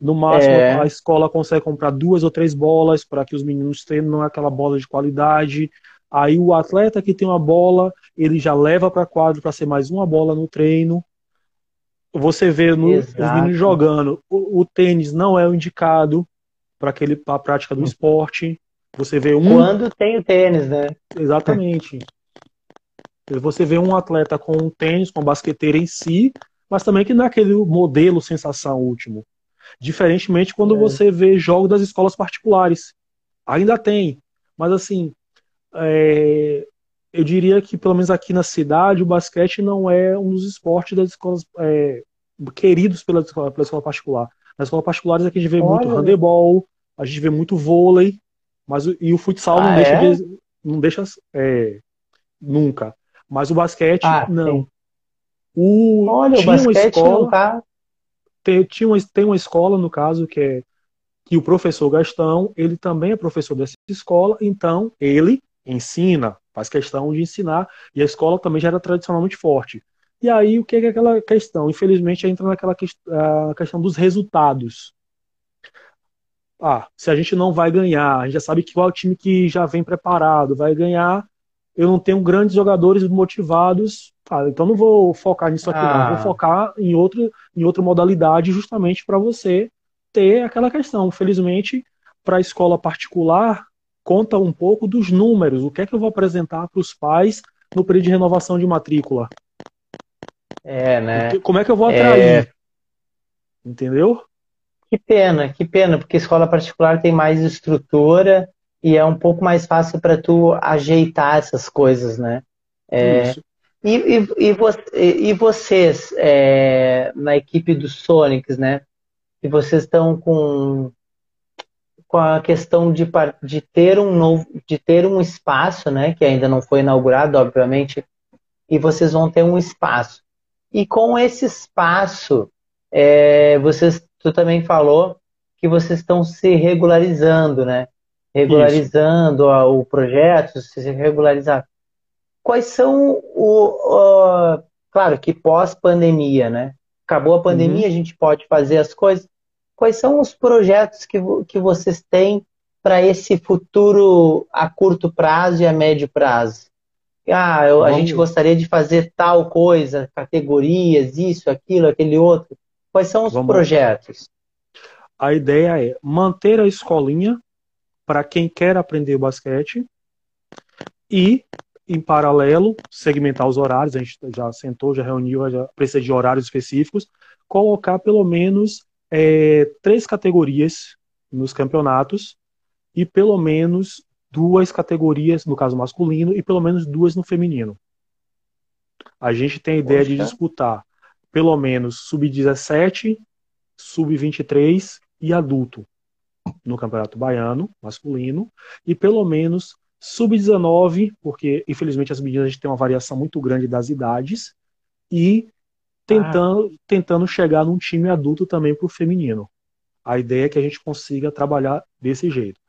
No máximo, é. a escola consegue comprar duas ou três bolas para que os meninos tenham aquela bola de qualidade. Aí o atleta que tem uma bola, ele já leva para quadro para ser mais uma bola no treino. Você vê no, os meninos jogando. O, o, tênis não é o indicado para aquele a prática do esporte. Você vê um. Quando tem o tênis, né? Exatamente. Você vê um atleta com um tênis, com a basqueteira em si, mas também que não é aquele modelo sensação último. Diferentemente quando é. você vê jogos das escolas particulares. Ainda tem. Mas assim, é, eu diria que pelo menos aqui na cidade o basquete não é um dos esportes das escolas é, queridos pela escola, pela escola particular. Nas escolas particulares aqui a gente vê Olha. muito handebol, a gente vê muito vôlei, mas e o futsal ah, não, deixa é? de, não deixa é, nunca. Mas o basquete ah, não. O, Olha, o basquete escola, não tá. Tem, tinha uma, tem uma escola no caso que é que o professor Gastão, ele também é professor dessa escola, então ele ensina, faz questão de ensinar, e a escola também já era tradicionalmente forte. E aí, o que é aquela questão? Infelizmente, entra naquela questão dos resultados. Ah, se a gente não vai ganhar, a gente já sabe que qual é o time que já vem preparado vai ganhar, eu não tenho grandes jogadores motivados, ah, então não vou focar nisso aqui, ah. não. Vou focar em, outro, em outra modalidade, justamente para você ter aquela questão. Felizmente, para a escola particular, conta um pouco dos números. O que é que eu vou apresentar para os pais no período de renovação de matrícula? É, né? Como é que eu vou atrair? É... Entendeu? Que pena, que pena, porque escola particular tem mais estrutura e é um pouco mais fácil para tu ajeitar essas coisas, né? É... E, e, e, e, vocês, é, na equipe dos Sonics, né? E vocês estão com com a questão de, de ter um novo, de ter um espaço, né, que ainda não foi inaugurado, obviamente, e vocês vão ter um espaço. E com esse espaço, é, vocês, tu também falou que vocês estão se regularizando, né? Regularizando o projeto, se regularizar. Quais são o, o claro que pós pandemia, né? Acabou a pandemia, uhum. a gente pode fazer as coisas, quais são os projetos que, que vocês têm para esse futuro a curto prazo e a médio prazo? Ah, eu, a gente gostaria de fazer tal coisa, categorias, isso, aquilo, aquele outro. Quais são os Vamos. projetos? A ideia é manter a escolinha para quem quer aprender basquete e, em paralelo, segmentar os horários. A gente já sentou, já reuniu, já precisa de horários específicos. Colocar pelo menos é, três categorias nos campeonatos e pelo menos duas categorias, no caso masculino, e pelo menos duas no feminino. A gente tem a ideia Poxa. de disputar pelo menos sub-17, sub-23 e adulto no Campeonato Baiano, masculino, e pelo menos sub-19, porque infelizmente as meninas a gente tem uma variação muito grande das idades, e tentando, ah. tentando chegar num time adulto também para o feminino. A ideia é que a gente consiga trabalhar desse jeito.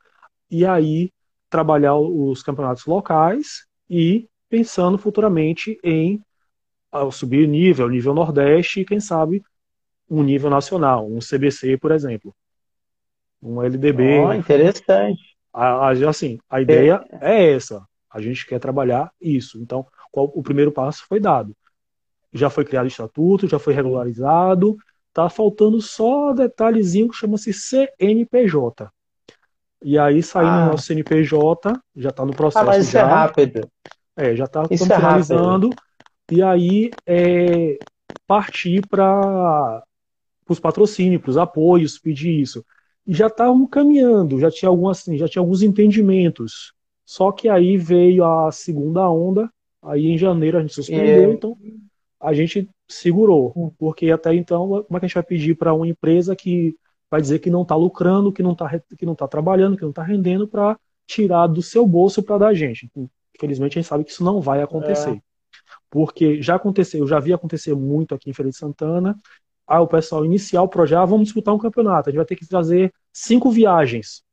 E aí, trabalhar os campeonatos locais e pensando futuramente em uh, subir nível, nível Nordeste e, quem sabe, um nível nacional, um CBC, por exemplo. Um LDB. Oh, interessante. A, a, assim, a ideia é. é essa. A gente quer trabalhar isso. Então, qual, o primeiro passo foi dado já foi criado estatuto, já foi regularizado, tá faltando só detalhezinho que chama-se CNPJ. E aí saindo ah. o nosso CNPJ, já está no processo. Ah, mas isso já. é rápido. É, já está é finalizando. E aí é partir para os patrocínios, para os apoios, pedir isso. E já estavam caminhando, já tinha algumas, assim, já tinha alguns entendimentos Só que aí veio a segunda onda, aí em janeiro a gente suspendeu, é. então a gente segurou, porque até então, como é que a gente vai pedir para uma empresa que vai dizer que não está lucrando, que não está que não tá trabalhando, que não está rendendo para tirar do seu bolso para dar a gente? Infelizmente a gente sabe que isso não vai acontecer. É. Porque já aconteceu, eu já vi acontecer muito aqui em Feira de Santana. Aí o pessoal iniciar o projeto, ah, vamos disputar um campeonato, a gente vai ter que trazer cinco viagens.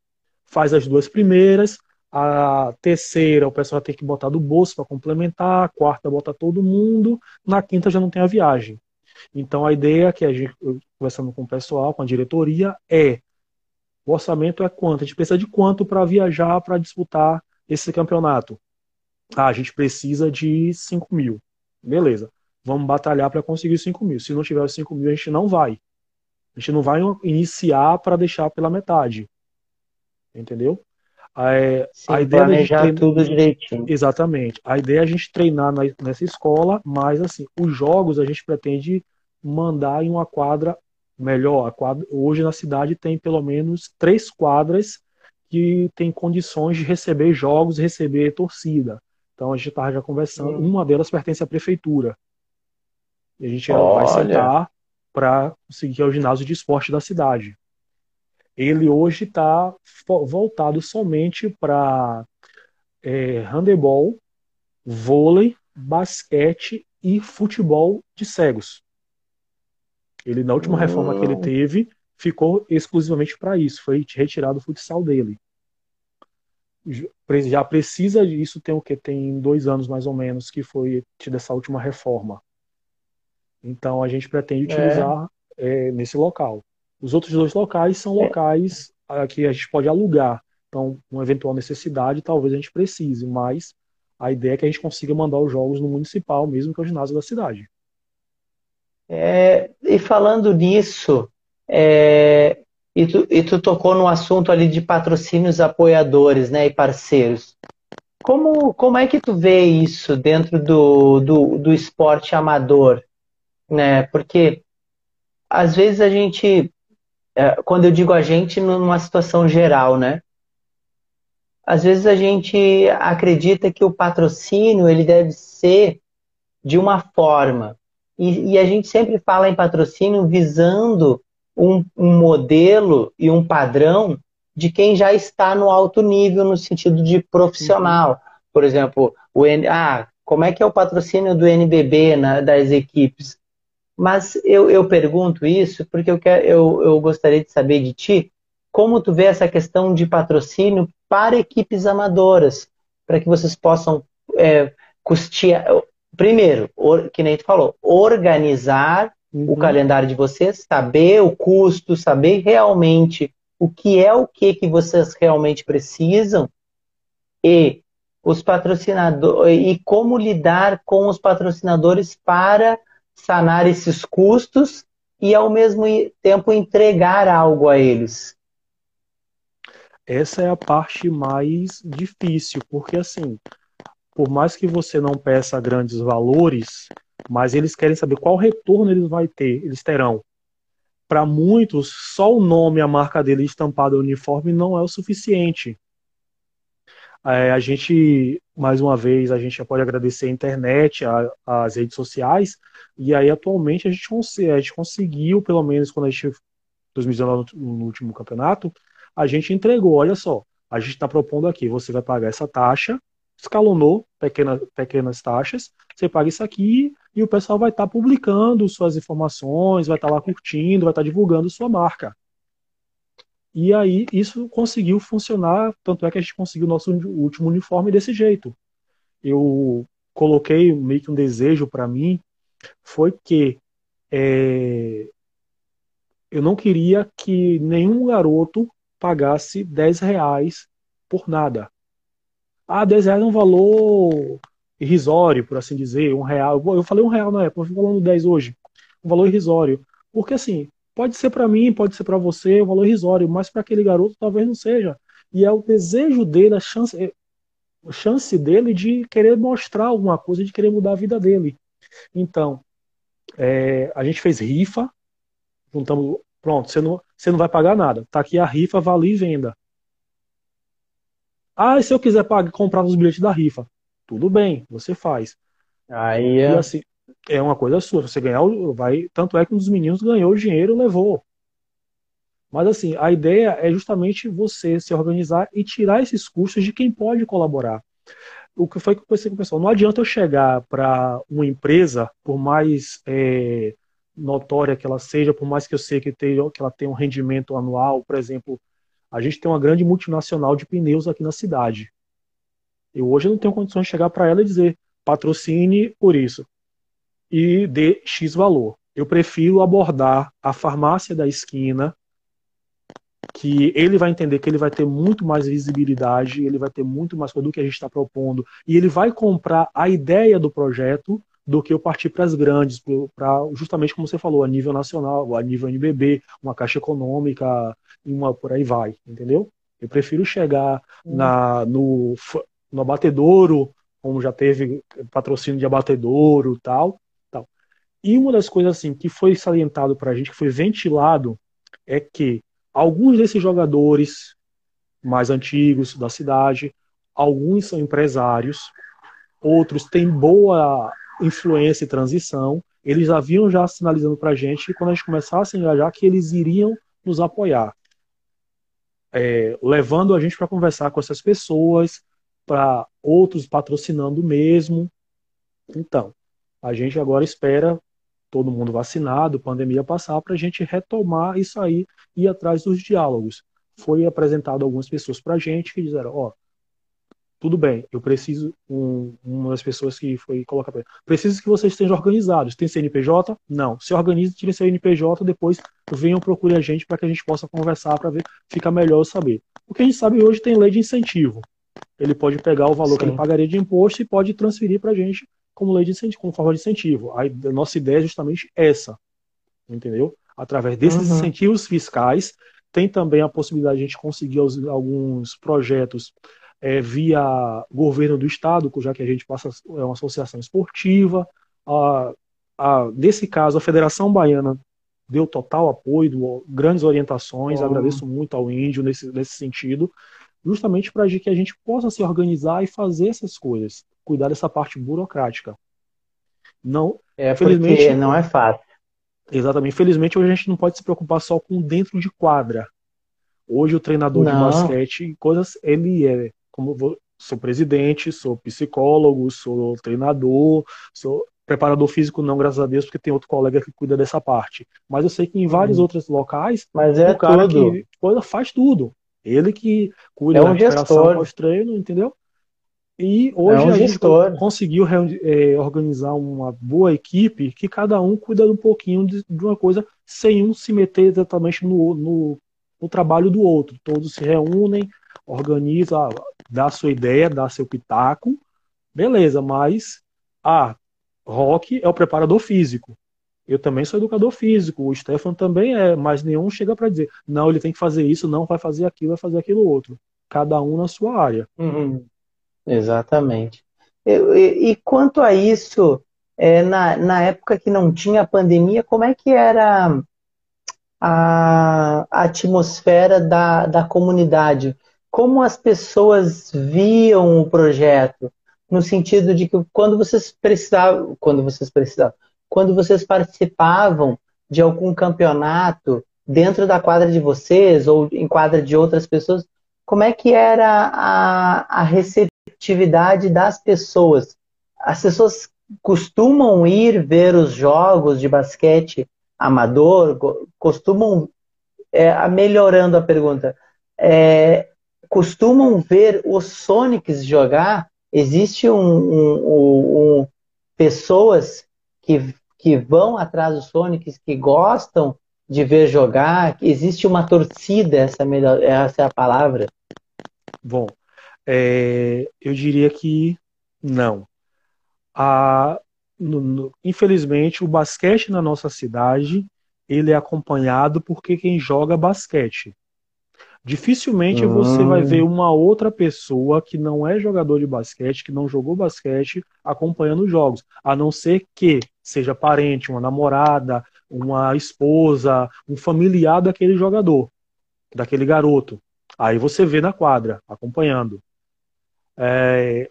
Faz as duas primeiras, a terceira, o pessoal tem que botar do bolso para complementar. A quarta, bota todo mundo. Na quinta, já não tem a viagem. Então, a ideia que a gente, conversando com o pessoal, com a diretoria, é: o orçamento é quanto? A gente precisa de quanto para viajar, para disputar esse campeonato? Ah, a gente precisa de 5 mil. Beleza. Vamos batalhar para conseguir 5 mil. Se não tiver os 5 mil, a gente não vai. A gente não vai iniciar para deixar pela metade. Entendeu? É, Sim, a ideia planejar treinar... tudo direitinho. Exatamente. A ideia é a gente treinar na, nessa escola, mas assim, os jogos a gente pretende mandar em uma quadra melhor. A quadra, hoje na cidade tem pelo menos três quadras que tem condições de receber jogos, receber torcida. Então a gente estava já conversando. Uma delas pertence à prefeitura. E a gente Olha. vai sentar para conseguir o ginásio de esporte da cidade ele hoje está voltado somente para é, handebol, vôlei, basquete e futebol de cegos. Ele, na última reforma que ele teve, ficou exclusivamente para isso. Foi retirado o futsal dele. Já precisa disso, tem o que? Tem dois anos mais ou menos que foi tida essa última reforma. Então a gente pretende é. utilizar é. É, nesse local. Os outros dois locais são é. locais é. que a gente pode alugar. Então, uma eventual necessidade, talvez a gente precise, mas a ideia é que a gente consiga mandar os jogos no municipal, mesmo que é o ginásio da cidade. É, e falando nisso, é, e, tu, e tu tocou no assunto ali de patrocínios apoiadores né, e parceiros. Como, como é que tu vê isso dentro do, do, do esporte amador? Né? Porque às vezes a gente é, quando eu digo a gente, numa situação geral, né? Às vezes a gente acredita que o patrocínio ele deve ser de uma forma. E, e a gente sempre fala em patrocínio visando um, um modelo e um padrão de quem já está no alto nível no sentido de profissional. Por exemplo, o ah, como é que é o patrocínio do NBB né, das equipes? Mas eu, eu pergunto isso porque eu, quero, eu, eu gostaria de saber de ti como tu vê essa questão de patrocínio para equipes amadoras, para que vocês possam é, custear. Primeiro, or, que nem tu falou, organizar uhum. o calendário de vocês, saber o custo, saber realmente o que é o que, que vocês realmente precisam e os patrocinadores e como lidar com os patrocinadores para sanar esses custos e, ao mesmo tempo, entregar algo a eles? Essa é a parte mais difícil, porque, assim, por mais que você não peça grandes valores, mas eles querem saber qual retorno eles vão ter, eles terão. Para muitos, só o nome, a marca dele estampado no uniforme não é o suficiente. É, a gente, mais uma vez, a gente pode agradecer a internet, a, as redes sociais, e aí atualmente a gente, a gente conseguiu, pelo menos quando a gente, 2019, no último campeonato, a gente entregou, olha só, a gente está propondo aqui, você vai pagar essa taxa, escalonou pequena, pequenas taxas, você paga isso aqui e o pessoal vai estar tá publicando suas informações, vai estar tá lá curtindo, vai estar tá divulgando sua marca. E aí isso conseguiu funcionar, tanto é que a gente conseguiu o nosso último uniforme desse jeito. Eu coloquei meio que um desejo para mim, foi que é, eu não queria que nenhum garoto pagasse 10 reais por nada. Ah, 10 reais é um valor irrisório, por assim dizer, um real. Eu falei um real na época, eu falando 10 hoje. Um valor irrisório. Porque assim, Pode ser para mim, pode ser para você, um valor irrisório, mas para aquele garoto talvez não seja. E é o desejo dele, a chance, é, a chance dele de querer mostrar alguma coisa, de querer mudar a vida dele. Então, é, a gente fez rifa, juntamos, pronto, você não, você não vai pagar nada. Tá aqui a rifa, vale e venda. Ah, e se eu quiser pagar, comprar os bilhetes da rifa? Tudo bem, você faz. Aí é... Assim, é uma coisa sua. Você ganhar, vai. Tanto é que um dos meninos ganhou o dinheiro e levou. Mas assim, a ideia é justamente você se organizar e tirar esses custos de quem pode colaborar. O que foi que eu pensei com o pessoal? Não adianta eu chegar para uma empresa, por mais é, notória que ela seja, por mais que eu sei que, tenha, que ela tenha um rendimento anual, por exemplo, a gente tem uma grande multinacional de pneus aqui na cidade. Eu hoje não tenho condições de chegar para ela e dizer patrocine por isso e dê X valor. Eu prefiro abordar a farmácia da esquina, que ele vai entender que ele vai ter muito mais visibilidade, ele vai ter muito mais do que a gente está propondo, e ele vai comprar a ideia do projeto do que eu partir para as grandes, para justamente como você falou, a nível nacional, a nível NBB, uma caixa econômica, uma por aí vai, entendeu? Eu prefiro chegar hum. na, no, no abatedouro, como já teve patrocínio de abatedouro tal, tal. E uma das coisas assim que foi salientado para a gente, que foi ventilado, é que alguns desses jogadores mais antigos da cidade, alguns são empresários, outros têm boa influência e transição, eles haviam já sinalizando para a gente que quando a gente começasse a engajar, que eles iriam nos apoiar. É, levando a gente para conversar com essas pessoas, para outros patrocinando mesmo. Então, a gente agora espera todo mundo vacinado, pandemia passar, para a gente retomar isso aí e ir atrás dos diálogos. Foi apresentado algumas pessoas para a gente que disseram, ó, oh, tudo bem, eu preciso, um, uma das pessoas que foi colocar para preciso que vocês estejam organizados. Tem CNPJ? Não. Se organize, tire seu CNPJ, depois venham procure a gente para que a gente possa conversar para ver, fica melhor saber. O que a gente sabe hoje tem lei de incentivo. Ele pode pegar o valor Sim. que ele pagaria de imposto e pode transferir para a gente como lei de incentivo, como forma de incentivo. A, a nossa ideia é justamente essa, entendeu? Através desses uhum. incentivos fiscais, tem também a possibilidade de a gente conseguir alguns projetos é, via governo do estado, já que a gente passa é uma associação esportiva. A, a, nesse caso, a Federação Baiana deu total apoio, grandes orientações. Uhum. Agradeço muito ao Índio nesse, nesse sentido, justamente para que a gente possa se organizar e fazer essas coisas, cuidar dessa parte burocrática. Não, é porque não é fácil. Exatamente. Infelizmente, hoje a gente não pode se preocupar só com dentro de quadra. Hoje o treinador não. de basquete, coisas, ele é como vou, sou presidente, sou psicólogo, sou treinador, sou preparador físico não, graças a Deus, porque tem outro colega que cuida dessa parte. Mas eu sei que em vários hum. outros locais, Mas é o cara tudo. que coisa faz tudo. Ele que cuida é um da recuperação pós-treino, entendeu? E hoje é um a gente conseguiu é, organizar uma boa equipe que cada um cuida um pouquinho de, de uma coisa sem um se meter exatamente no, no, no trabalho do outro. Todos se reúnem, organiza, dá sua ideia, dá seu pitaco, beleza, mas ah, Rock é o preparador físico. Eu também sou educador físico, o Stefan também é, mas nenhum chega para dizer, não, ele tem que fazer isso, não vai fazer aquilo, vai fazer aquilo outro. Cada um na sua área. Uhum. Exatamente. E, e, e, quanto a isso, é, na, na época que não tinha pandemia, como é que era a, a atmosfera da, da comunidade? Como as pessoas viam o projeto, no sentido de que quando vocês precisavam, quando vocês precisavam, quando vocês participavam de algum campeonato dentro da quadra de vocês ou em quadra de outras pessoas, como é que era a, a receptividade das pessoas? As pessoas costumam ir ver os jogos de basquete amador, costumam, é, melhorando a pergunta, é, costumam ver os Sonics jogar. Existe um, um, um, pessoas que, que vão atrás dos Sonics, que gostam de ver jogar. Existe uma torcida, essa, é melhor, essa é a palavra. Bom, é, eu diria que não. A, no, no, infelizmente, o basquete na nossa cidade ele é acompanhado porque quem joga basquete. Dificilmente você vai ver hum. uma outra pessoa que não é jogador de basquete, que não jogou basquete, acompanhando os jogos. A não ser que seja parente, uma namorada, uma esposa, um familiar daquele jogador, daquele garoto. Aí você vê na quadra, acompanhando. É,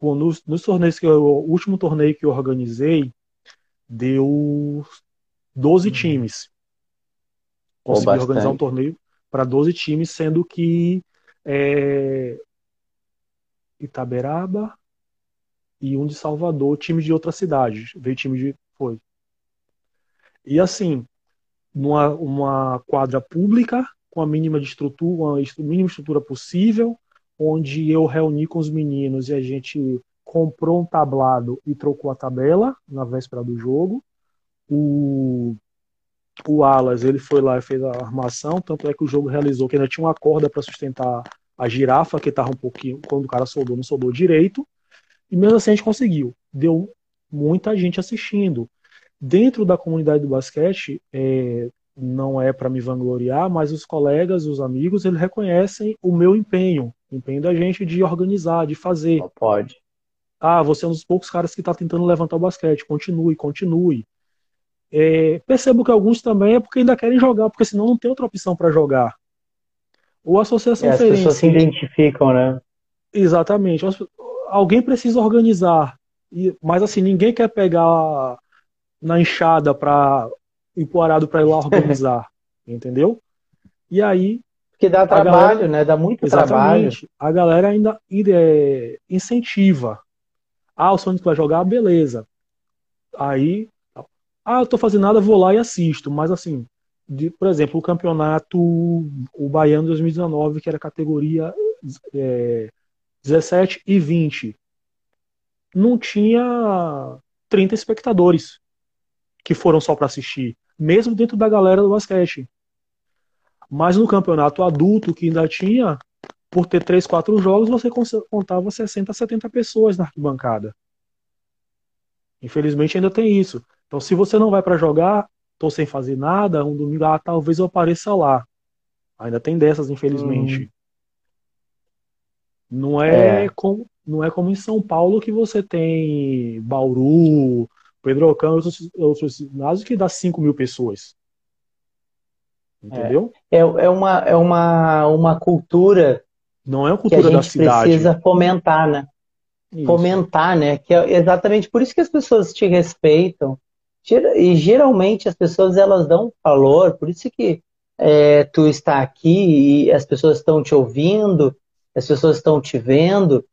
nos, nos torneios que eu, o último torneio que eu organizei deu 12 uhum. times. Consegui organizar um torneio para 12 times, sendo que é, Itaberaba e um de Salvador, time de outra cidade. Veio time de. Foi. E assim, numa uma quadra pública, com a mínima de estrutura, a mínima estrutura possível, onde eu reuni com os meninos e a gente comprou um tablado e trocou a tabela na véspera do jogo. O, o Alas ele foi lá e fez a armação, tanto é que o jogo realizou que ainda tinha uma corda para sustentar a girafa, que estava um pouquinho, quando o cara soldou, não soldou direito. E mesmo assim a gente conseguiu. Deu muita gente assistindo. Dentro da comunidade do basquete, é, não é para me vangloriar, mas os colegas, os amigos, eles reconhecem o meu empenho, o empenho da gente de organizar, de fazer. Não pode. Ah, você é um dos poucos caras que está tentando levantar o basquete. Continue, continue. É, percebo que alguns também é porque ainda querem jogar, porque senão não tem outra opção para jogar. Ou a associação é, As pessoas se identificam, né? Exatamente. Alguém precisa organizar. Mas assim, ninguém quer pegar na enxada para empoarado para ir lá organizar, entendeu? E aí. Porque dá trabalho, galera, né? Dá muito trabalho. A galera ainda é, incentiva. Ah, o Sonic vai jogar, beleza. Aí. Ah, eu tô fazendo nada, vou lá e assisto. Mas assim, de, por exemplo, o campeonato, o Baiano 2019, que era categoria é, 17 e 20, não tinha 30 espectadores que foram só para assistir mesmo dentro da galera do basquete. Mas no campeonato adulto, que ainda tinha, por ter 3, 4 jogos, você contava 60, 70 pessoas na arquibancada. Infelizmente ainda tem isso. Então, se você não vai para jogar, tô sem fazer nada, um domingo, ah, talvez eu apareça lá. Ainda tem dessas, infelizmente. Hum. Não é, é, Como, não é como em São Paulo que você tem Bauru, Pedro Ocão e outros, outros ginásios que dá 5 mil pessoas. Entendeu? É, é, uma, é uma, uma cultura. Não é uma cultura que a gente cidade. precisa fomentar, né? Isso. Fomentar, né? Que é exatamente por isso que as pessoas te respeitam. E geralmente as pessoas elas dão valor, por isso que é, tu está aqui e as pessoas estão te ouvindo, as pessoas estão te vendo,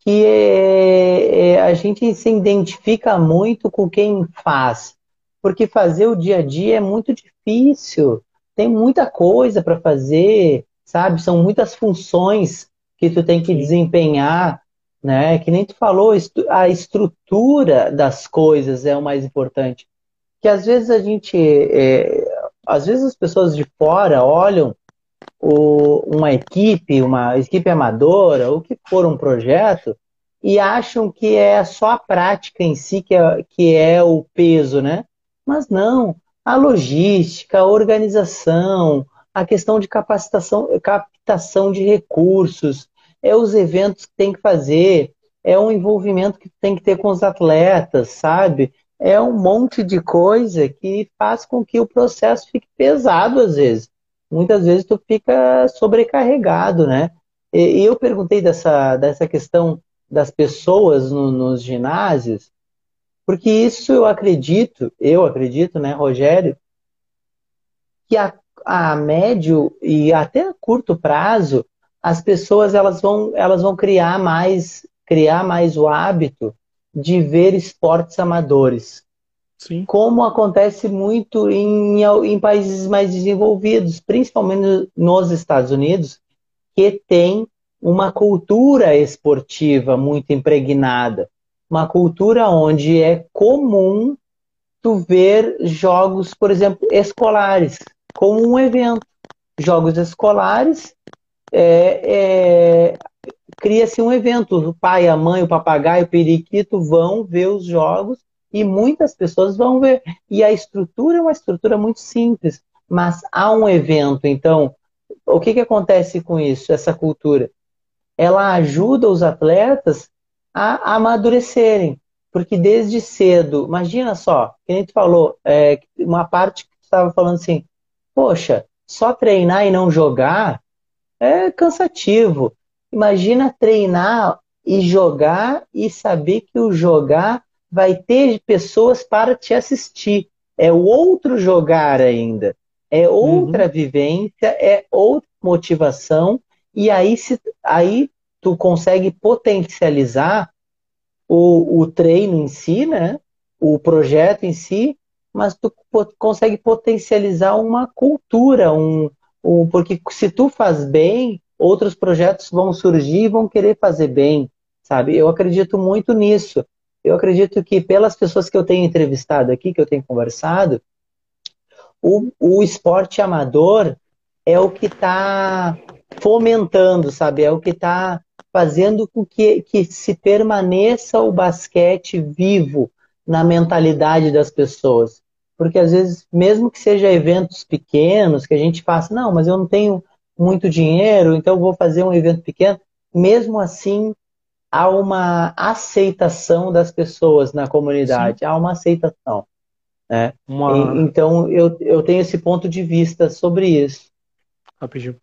que é, é, a gente se identifica muito com quem faz, porque fazer o dia a dia é muito difícil, tem muita coisa para fazer, sabe? São muitas funções que tu tem que desempenhar, né? Que nem tu falou, a estrutura das coisas é o mais importante. Que às vezes a gente, é, às vezes as pessoas de fora olham o, uma equipe, uma equipe amadora, ou que for um projeto, e acham que é só a prática em si que é, que é o peso, né? Mas não, a logística, a organização, a questão de capacitação, captação de recursos, é os eventos que tem que fazer, é o envolvimento que tem que ter com os atletas, sabe? É um monte de coisa que faz com que o processo fique pesado às vezes muitas vezes tu fica sobrecarregado, né? E, eu perguntei dessa, dessa questão das pessoas no, nos ginásios, porque isso eu acredito, eu acredito, né, Rogério, que a, a médio e até a curto prazo as pessoas elas vão, elas vão criar mais criar mais o hábito de ver esportes amadores. Sim. como acontece muito em, em países mais desenvolvidos, principalmente nos Estados Unidos, que tem uma cultura esportiva muito impregnada, uma cultura onde é comum tu ver jogos, por exemplo, escolares, como um evento. Jogos escolares, é, é, cria-se um evento. O pai, a mãe, o papagaio, o periquito vão ver os jogos e muitas pessoas vão ver. E a estrutura é uma estrutura muito simples, mas há um evento. Então, o que, que acontece com isso, essa cultura? Ela ajuda os atletas a amadurecerem. Porque desde cedo, imagina só, que a gente falou, é, uma parte que estava falando assim, poxa, só treinar e não jogar é cansativo. Imagina treinar e jogar e saber que o jogar vai ter pessoas para te assistir. É outro jogar ainda. É outra uhum. vivência, é outra motivação. E aí, se, aí tu consegue potencializar o, o treino em si, né? o projeto em si, mas tu consegue potencializar uma cultura, um, porque se tu faz bem, outros projetos vão surgir e vão querer fazer bem, sabe? Eu acredito muito nisso. Eu acredito que pelas pessoas que eu tenho entrevistado aqui, que eu tenho conversado, o, o esporte amador é o que está fomentando, sabe? É o que está fazendo com que, que se permaneça o basquete vivo na mentalidade das pessoas. Porque às vezes, mesmo que seja eventos pequenos, que a gente faça, não, mas eu não tenho muito dinheiro, então vou fazer um evento pequeno, mesmo assim há uma aceitação das pessoas na comunidade, Sim. há uma aceitação. Né? Uma... E, então eu, eu tenho esse ponto de vista sobre isso. Rapidinho.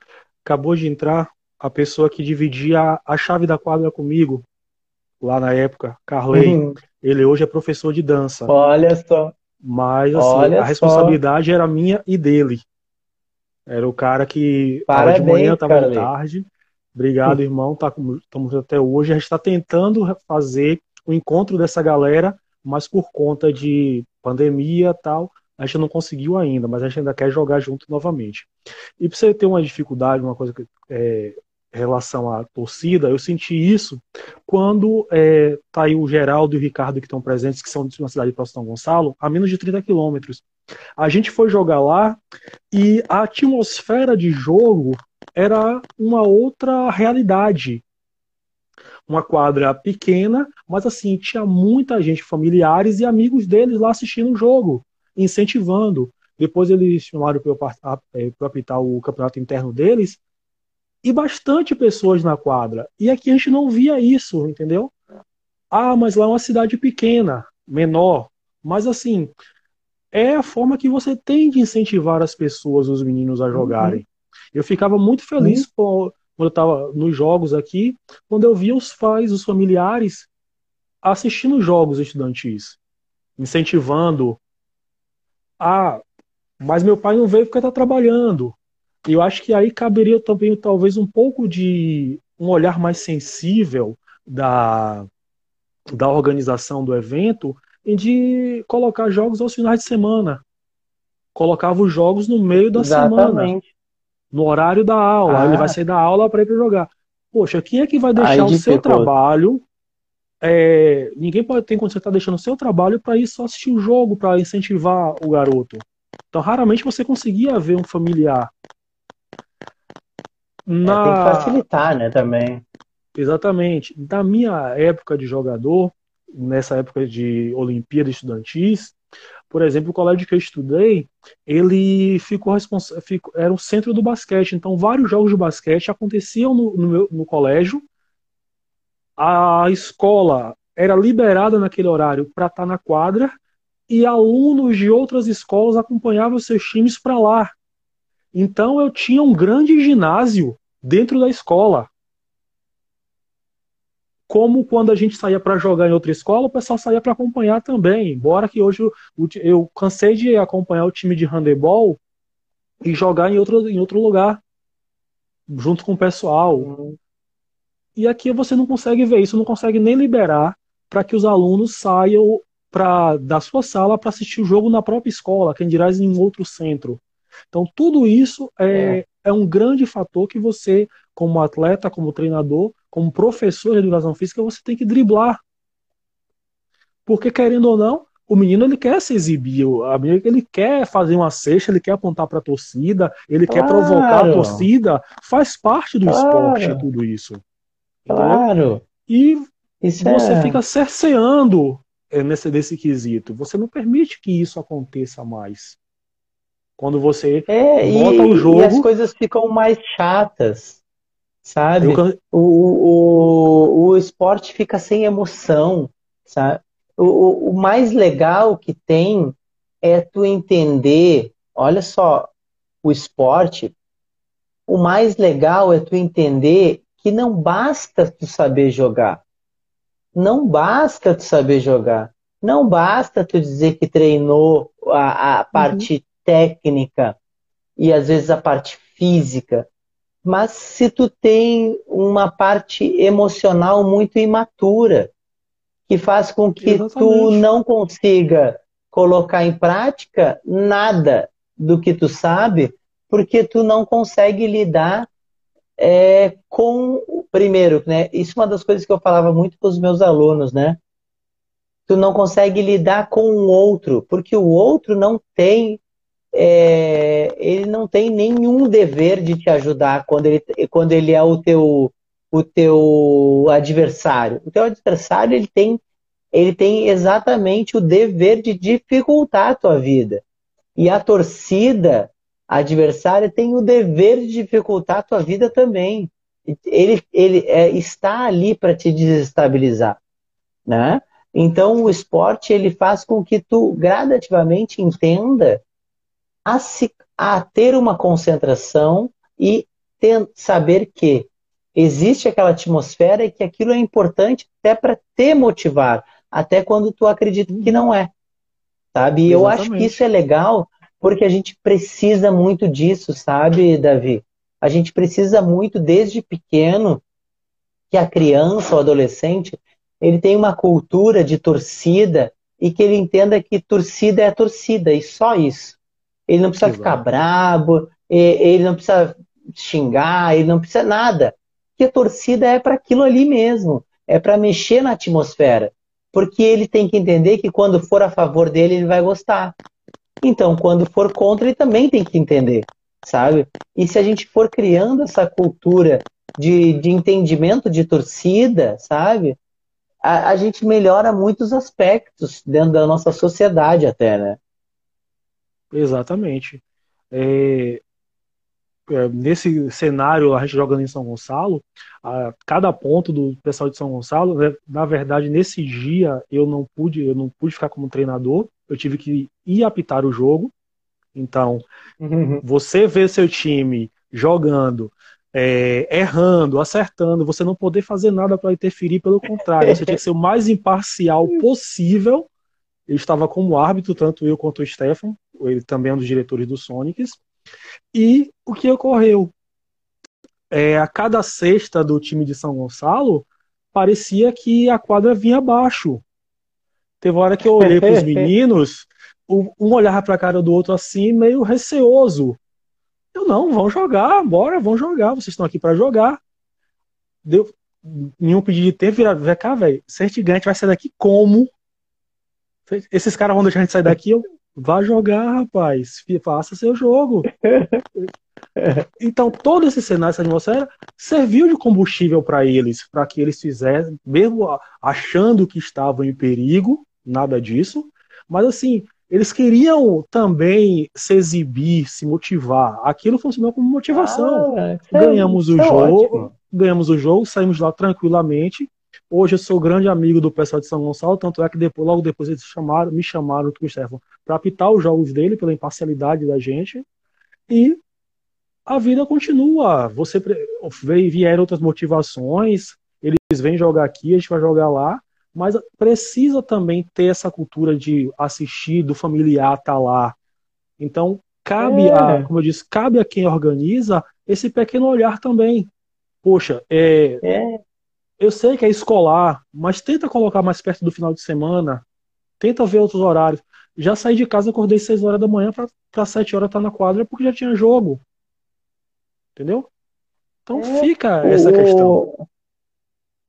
Acabou de entrar a pessoa que dividia a chave da quadra comigo, lá na época, Carley. Uhum. Ele hoje é professor de dança. Olha só. Mas assim, a responsabilidade só. era minha e dele. Era o cara que estava de manhã, estava de tarde. Obrigado, irmão. Estamos tá até hoje. A gente está tentando fazer o encontro dessa galera, mas por conta de pandemia e tal, a gente não conseguiu ainda, mas a gente ainda quer jogar junto novamente. E para você ter uma dificuldade, uma coisa que é, relação à torcida, eu senti isso quando é, tá aí o Geraldo e o Ricardo que estão presentes, que são de uma cidade próxima São Gonçalo, a menos de 30 quilômetros. A gente foi jogar lá e a atmosfera de jogo era uma outra realidade. Uma quadra pequena, mas assim, tinha muita gente, familiares e amigos deles lá assistindo o jogo, incentivando. Depois eles chamaram para eu apitar o campeonato interno deles, e bastante pessoas na quadra. E aqui a gente não via isso, entendeu? Ah, mas lá é uma cidade pequena, menor. Mas assim, é a forma que você tem de incentivar as pessoas, os meninos a jogarem. Uhum. Eu ficava muito feliz uhum. quando eu estava nos jogos aqui, quando eu via os pais, os familiares assistindo jogos estudantis, incentivando. Ah, mas meu pai não veio porque está trabalhando. E eu acho que aí caberia também, talvez, um pouco de um olhar mais sensível da, da organização do evento em de colocar jogos aos finais de semana. Colocava os jogos no meio da Exatamente. semana. No horário da aula. Ah. Ele vai sair da aula para ir para jogar. Poxa, quem é que vai deixar o seu trabalho? É, ninguém pode ter quando você está deixando o seu trabalho para ir só assistir o jogo, para incentivar o garoto. Então, raramente você conseguia ver um familiar na... É, tem que facilitar, né, também. Exatamente. Na minha época de jogador, nessa época de Olimpíada Estudantis, por exemplo, o colégio que eu estudei, ele ficou responsável, era o centro do basquete. Então, vários jogos de basquete aconteciam no, no, meu, no colégio. A escola era liberada naquele horário para estar tá na quadra e alunos de outras escolas acompanhavam seus times para lá. Então eu tinha um grande ginásio dentro da escola. Como quando a gente saía para jogar em outra escola, o pessoal saía para acompanhar também. Embora que hoje eu, eu cansei de acompanhar o time de handebol e jogar em outro, em outro lugar, junto com o pessoal. E aqui você não consegue ver isso, não consegue nem liberar para que os alunos saiam pra, da sua sala para assistir o jogo na própria escola, quem dirá em outro centro. Então, tudo isso é, é, é um grande fator que você, como atleta, como treinador, como professor de educação física, você tem que driblar. Porque, querendo ou não, o menino ele quer se exibir, a menina, ele quer fazer uma cesta, ele quer apontar para a torcida, ele claro. quer provocar a torcida, faz parte do claro. esporte tudo isso. Claro. E isso você é... fica cerceando é, nesse, nesse quesito. Você não permite que isso aconteça mais. Quando você é, bota o jogo. E as coisas ficam mais chatas, sabe? Eu... O, o, o esporte fica sem emoção, sabe? O, o mais legal que tem é tu entender. Olha só, o esporte, o mais legal é tu entender que não basta tu saber jogar. Não basta tu saber jogar. Não basta tu dizer que treinou a, a parte uhum. Técnica e às vezes a parte física. Mas se tu tem uma parte emocional muito imatura, que faz com que Exatamente. tu não consiga colocar em prática nada do que tu sabe, porque tu não consegue lidar é, com primeiro, né? Isso é uma das coisas que eu falava muito com os meus alunos, né? Tu não consegue lidar com o outro, porque o outro não tem é, ele não tem nenhum dever de te ajudar quando ele, quando ele é o teu, o teu adversário. O teu adversário ele tem, ele tem exatamente o dever de dificultar a tua vida. E a torcida adversária tem o dever de dificultar a tua vida também. Ele, ele é, está ali para te desestabilizar, né? Então o esporte ele faz com que tu gradativamente entenda a, se, a ter uma concentração e ter, saber que existe aquela atmosfera e que aquilo é importante até para te motivar, até quando tu acredita que não é. Sabe? E eu acho que isso é legal porque a gente precisa muito disso, sabe, Davi? A gente precisa muito desde pequeno que a criança ou adolescente ele tem uma cultura de torcida e que ele entenda que torcida é torcida e só isso. Ele não precisa Exato. ficar brabo, ele não precisa xingar, ele não precisa nada. Porque a torcida é para aquilo ali mesmo, é para mexer na atmosfera. Porque ele tem que entender que quando for a favor dele, ele vai gostar. Então, quando for contra, ele também tem que entender, sabe? E se a gente for criando essa cultura de, de entendimento de torcida, sabe? A, a gente melhora muitos aspectos dentro da nossa sociedade até, né? Exatamente. É, é, nesse cenário, a gente jogando em São Gonçalo, a, cada ponto do pessoal de São Gonçalo, né, na verdade, nesse dia eu não pude, eu não pude ficar como treinador, eu tive que ir apitar o jogo. Então, uhum. você vê seu time jogando, é, errando, acertando, você não poder fazer nada para interferir, pelo contrário, você tinha que ser o mais imparcial possível. Eu estava como árbitro, tanto eu quanto o Stefan, ele também é um dos diretores do Sonics. E o que ocorreu? É, a cada sexta do time de São Gonçalo, parecia que a quadra vinha abaixo. Teve hora que eu olhei para os meninos, um olhava para a cara do outro assim, meio receoso. Eu, não, vão jogar, bora, vão jogar, vocês estão aqui para jogar. Deu nenhum pedido de tempo, vira, vem cá, velho, gente vai sair daqui como? Esses caras vão deixar a gente sair daqui, eu, Vá jogar, rapaz. Faça seu jogo. Então, todo esse cenário, essa atmosfera, serviu de combustível para eles, para que eles fizessem, mesmo achando que estavam em perigo, nada disso, mas assim, eles queriam também se exibir, se motivar. Aquilo funcionou como motivação. Ah, ganhamos é, o jogo, ótimo. ganhamos o jogo, saímos lá tranquilamente Hoje eu sou grande amigo do pessoal de São Gonçalo, tanto é que depois, logo depois eles chamaram, me chamaram com o Stefan para apitar os jogos dele pela imparcialidade da gente. E a vida continua. Você vieram outras motivações, eles vêm jogar aqui, a gente vai jogar lá, mas precisa também ter essa cultura de assistir, do familiar estar tá lá. Então, cabe é. a, como eu disse, cabe a quem organiza esse pequeno olhar também. Poxa, é, é. Eu sei que é escolar, mas tenta colocar mais perto do final de semana. Tenta ver outros horários. Já saí de casa, acordei 6 horas da manhã para 7 horas estar tá na quadra porque já tinha jogo. Entendeu? Então é, fica essa o, questão.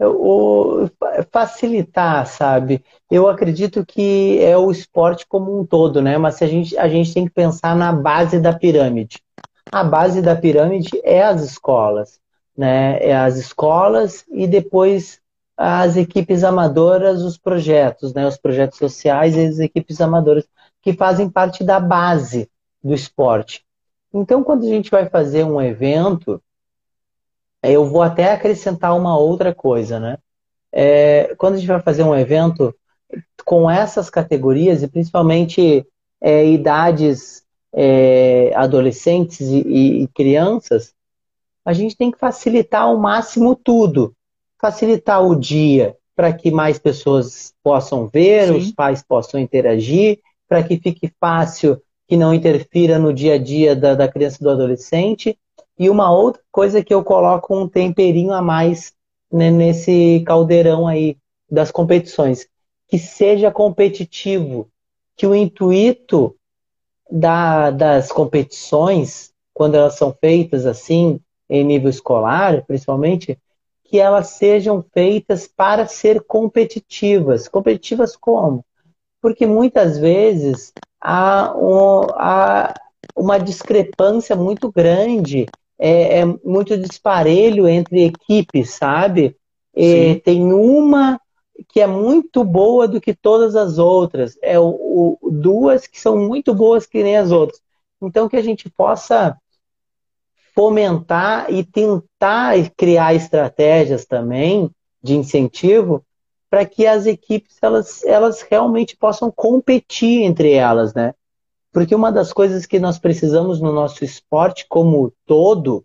O, facilitar, sabe? Eu acredito que é o esporte como um todo, né? Mas a gente, a gente tem que pensar na base da pirâmide. A base da pirâmide é as escolas né, é as escolas e depois as equipes amadoras, os projetos, né, os projetos sociais e as equipes amadoras que fazem parte da base do esporte. Então, quando a gente vai fazer um evento, eu vou até acrescentar uma outra coisa, né? É, quando a gente vai fazer um evento com essas categorias e principalmente é, idades é, adolescentes e, e, crianças, a gente tem que facilitar ao máximo tudo. Facilitar o dia para que mais pessoas possam ver, Sim. os pais possam interagir, para que fique fácil, que não interfira no dia a dia da, da criança e do adolescente. E uma outra coisa que eu coloco um temperinho a mais né, nesse caldeirão aí das competições, que seja competitivo, que o intuito da, das competições, quando elas são feitas assim, em nível escolar, principalmente, que elas sejam feitas para ser competitivas. Competitivas como? Porque muitas vezes há, um, há uma discrepância muito grande, é, é, muito disparelho entre equipes, sabe? É, tem uma que é muito boa do que todas as outras, é o, o, duas que são muito boas que nem as outras. Então que a gente possa fomentar e tentar criar estratégias também de incentivo para que as equipes elas, elas realmente possam competir entre elas, né? Porque uma das coisas que nós precisamos no nosso esporte como todo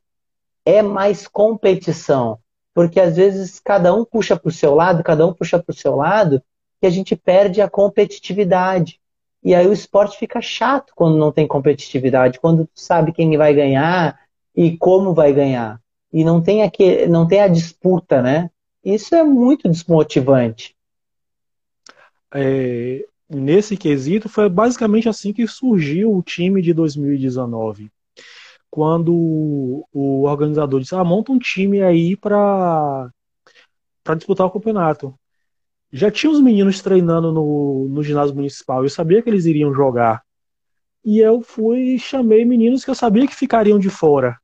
é mais competição. Porque às vezes cada um puxa para o seu lado, cada um puxa para o seu lado, e a gente perde a competitividade. E aí o esporte fica chato quando não tem competitividade, quando tu sabe quem vai ganhar, e como vai ganhar. E não tem, aqui, não tem a disputa, né? Isso é muito desmotivante. É, nesse quesito, foi basicamente assim que surgiu o time de 2019. Quando o organizador disse: ah, monta um time aí para disputar o campeonato. Já tinha os meninos treinando no, no ginásio municipal, eu sabia que eles iriam jogar. E eu fui chamei meninos que eu sabia que ficariam de fora.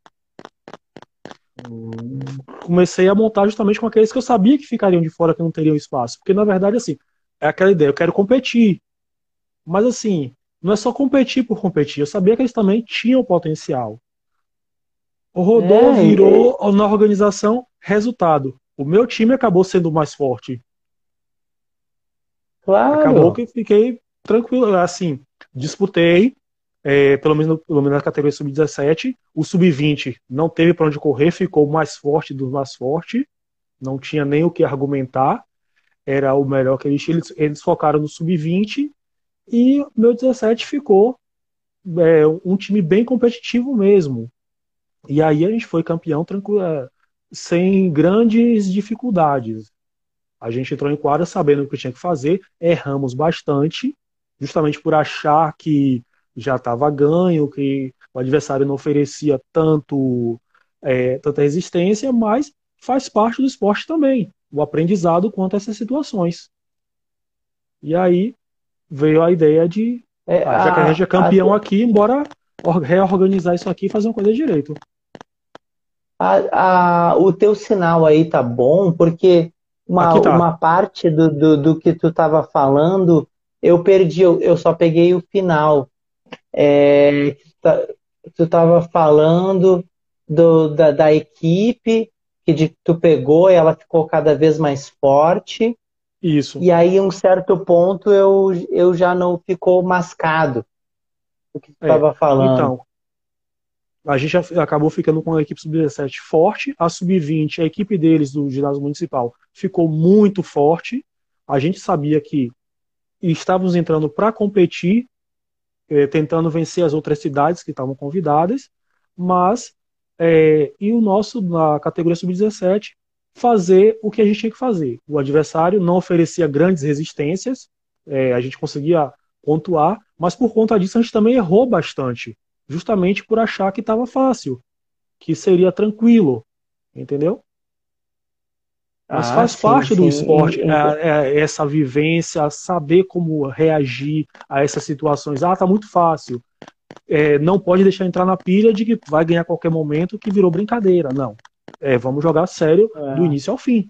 Comecei a montar justamente com aqueles que eu sabia que ficariam de fora, que não teriam espaço. Porque, na verdade, assim, é aquela ideia, eu quero competir. Mas, assim, não é só competir por competir. Eu sabia que eles também tinham potencial. O Rodô é, virou é... na organização resultado. O meu time acabou sendo mais forte. Claro. Acabou que fiquei tranquilo. Assim, disputei, é, pelo, menos, pelo menos na categoria sub-17. O sub-20 não teve para onde correr, ficou mais forte do mais forte, não tinha nem o que argumentar, era o melhor que eles tinham. Eles, eles focaram no sub-20 e meu 17 ficou é, um time bem competitivo mesmo. E aí a gente foi campeão tranquilo, é, sem grandes dificuldades. A gente entrou em quadra sabendo o que tinha que fazer, erramos bastante, justamente por achar que já estava ganho, que o adversário não oferecia tanto é, tanta resistência, mas faz parte do esporte também, o aprendizado quanto a essas situações. E aí veio a ideia de, é, ah, já que a gente é campeão a... aqui, embora reorganizar isso aqui e fazer uma coisa direito. A, a, o teu sinal aí tá bom, porque uma, tá. uma parte do, do, do, que tu estava falando, eu perdi, eu, eu só peguei o final. É, tá, tu estava falando do, da, da, equipe que de, tu pegou e ela ficou cada vez mais forte. Isso. E aí, em um certo ponto, eu, eu já não ficou mascado o que tu estava é, falando. Então, a gente acabou ficando com a equipe sub-17 forte. A sub-20, a equipe deles do ginásio municipal, ficou muito forte. A gente sabia que estávamos entrando para competir tentando vencer as outras cidades que estavam convidadas, mas é, e o nosso, na categoria sub-17, fazer o que a gente tinha que fazer. O adversário não oferecia grandes resistências, é, a gente conseguia pontuar, mas por conta disso a gente também errou bastante, justamente por achar que estava fácil, que seria tranquilo, entendeu? Mas ah, faz sim, parte sim. do esporte é, é, essa vivência, saber como reagir a essas situações. Ah, tá muito fácil. É, não pode deixar entrar na pilha de que vai ganhar a qualquer momento que virou brincadeira. Não. É, vamos jogar sério é. do início ao fim.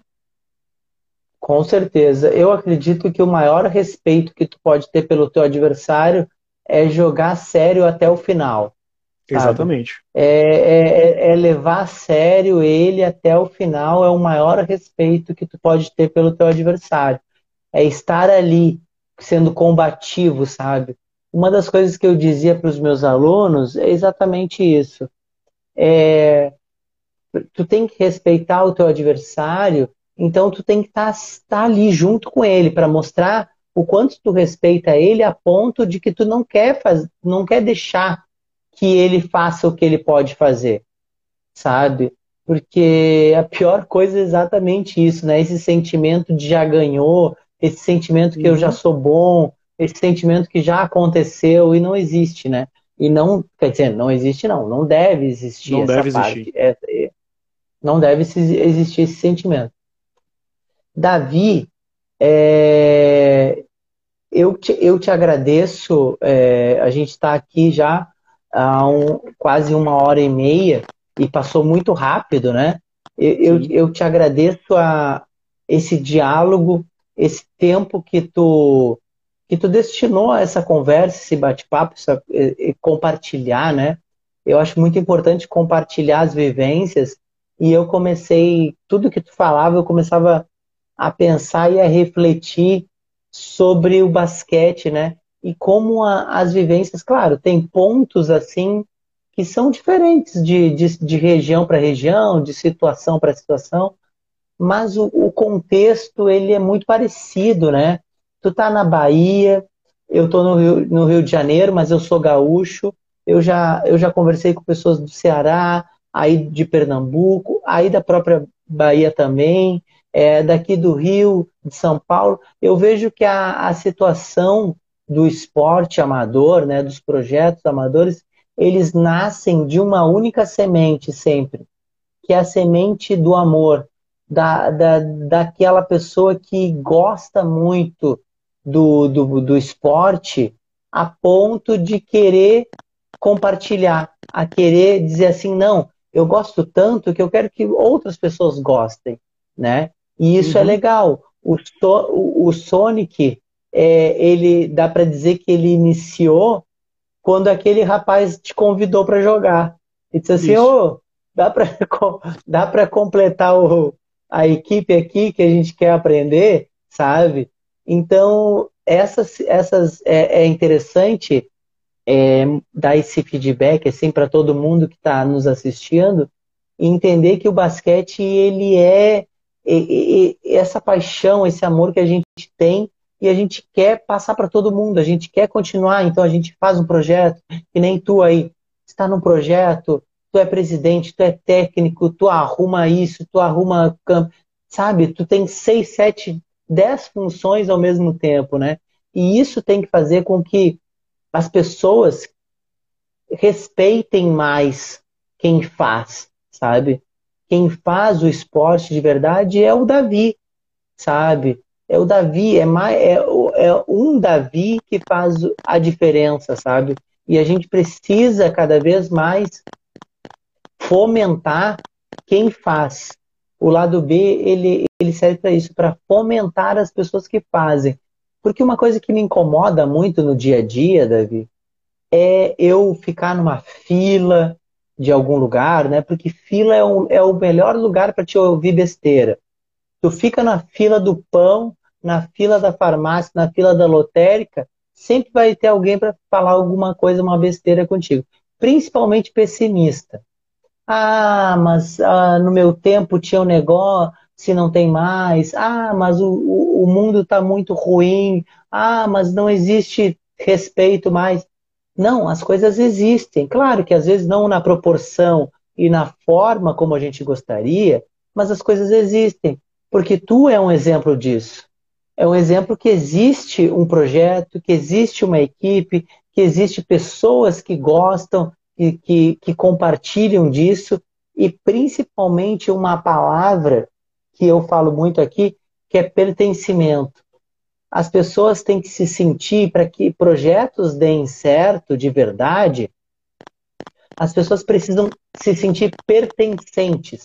Com certeza. Eu acredito que o maior respeito que tu pode ter pelo teu adversário é jogar sério até o final. Exatamente. É, é, é, levar a sério ele até o final, é o maior respeito que tu pode ter pelo teu adversário. É estar ali, sendo combativo, sabe? Uma das coisas que eu dizia para os meus alunos é exatamente isso. É, tu tem que respeitar o teu adversário, então tu tem que estar tá, tá ali junto com ele para mostrar o quanto tu respeita ele a ponto de que tu não quer faz, não quer deixar que ele faça o que ele pode fazer, sabe? Porque a pior coisa é exatamente isso, né? Esse sentimento de já ganhou, esse sentimento que uhum. eu já uhum. sou bom, esse sentimento que já aconteceu e não existe, né? E não, quer dizer, não existe não, não deve existir não essa deve parte. Existir. É, é, não deve existir esse sentimento. Davi, é, eu, te, eu te agradeço, é, a gente está aqui já há um, quase uma hora e meia e passou muito rápido, né? Eu, eu, eu, te agradeço a esse diálogo, esse tempo que tu que tu destinou a essa conversa, esse bate-papo, compartilhar, né? Eu acho muito importante compartilhar as vivências e eu comecei, tudo que tu falava, eu começava a pensar e a refletir sobre o basquete, né? E como a, as vivências, claro, tem pontos assim que são diferentes de, de, de região para região, de situação para situação, mas o, o, contexto ele é muito parecido, né? Tu tá na Bahia, eu tô no Rio, no Rio de Janeiro, mas eu sou gaúcho, eu já, eu já conversei com pessoas do Ceará, aí de Pernambuco, aí da própria Bahia também, é, daqui do Rio, de São Paulo, eu vejo que a, a situação do esporte amador, né, dos projetos amadores, eles nascem de uma única semente sempre, que é a semente do amor, da, da, daquela pessoa que gosta muito do, do, do esporte a ponto de querer compartilhar, a querer dizer assim, não, eu gosto tanto que eu quero que outras pessoas gostem, né? E isso é uhum. é legal. O, o, o Sonic, é, ele dá para dizer que ele iniciou quando aquele rapaz te convidou para jogar. E disse assim, ô, oh, dá para dá completar o, a equipe aqui que a gente quer aprender, sabe? Então, essas, essas é, é interessante é, dar esse feedback assim para todo mundo que está nos assistindo e entender que o basquete ele é e, essa paixão, esse amor que a gente tem e a gente quer passar para todo mundo, a gente quer continuar, então a gente faz um projeto, que nem tu aí, está num projeto, tu é presidente, tu é técnico, tu arruma isso, tu arruma campo, sabe? Tu tem seis, sete, dez funções ao mesmo tempo, né? E isso tem que fazer com que as pessoas respeitem mais quem faz, sabe? quem faz o esporte de verdade é o Davi, sabe? É o Davi, é, mais, é, é um Davi que faz a diferença, sabe? E a gente precisa cada vez mais fomentar quem faz. O lado B, ele, ele serve para isso, para fomentar as pessoas que fazem. Porque uma coisa que me incomoda muito no dia a dia, Davi, é eu ficar numa fila, de algum lugar, né? Porque fila é, um, é o melhor lugar para te ouvir besteira. Tu fica na fila do pão, na fila da farmácia, na fila da lotérica, sempre vai ter alguém para falar alguma coisa, uma besteira contigo. Principalmente pessimista. Ah, mas ah, no meu tempo tinha um negócio, se não tem mais. Ah, mas o, o, o mundo está muito ruim. Ah, mas não existe respeito mais. Não, as coisas existem. Claro que às vezes não na proporção e na forma como a gente gostaria, mas as coisas existem. Porque tu é um exemplo disso. É um exemplo que existe um projeto, que existe uma equipe, que existe pessoas que gostam, que, que, que compartilham disso, e principalmente uma palavra que eu falo muito aqui, que é pertencimento as pessoas têm que se sentir para que projetos deem certo de verdade. As pessoas precisam se sentir pertencentes,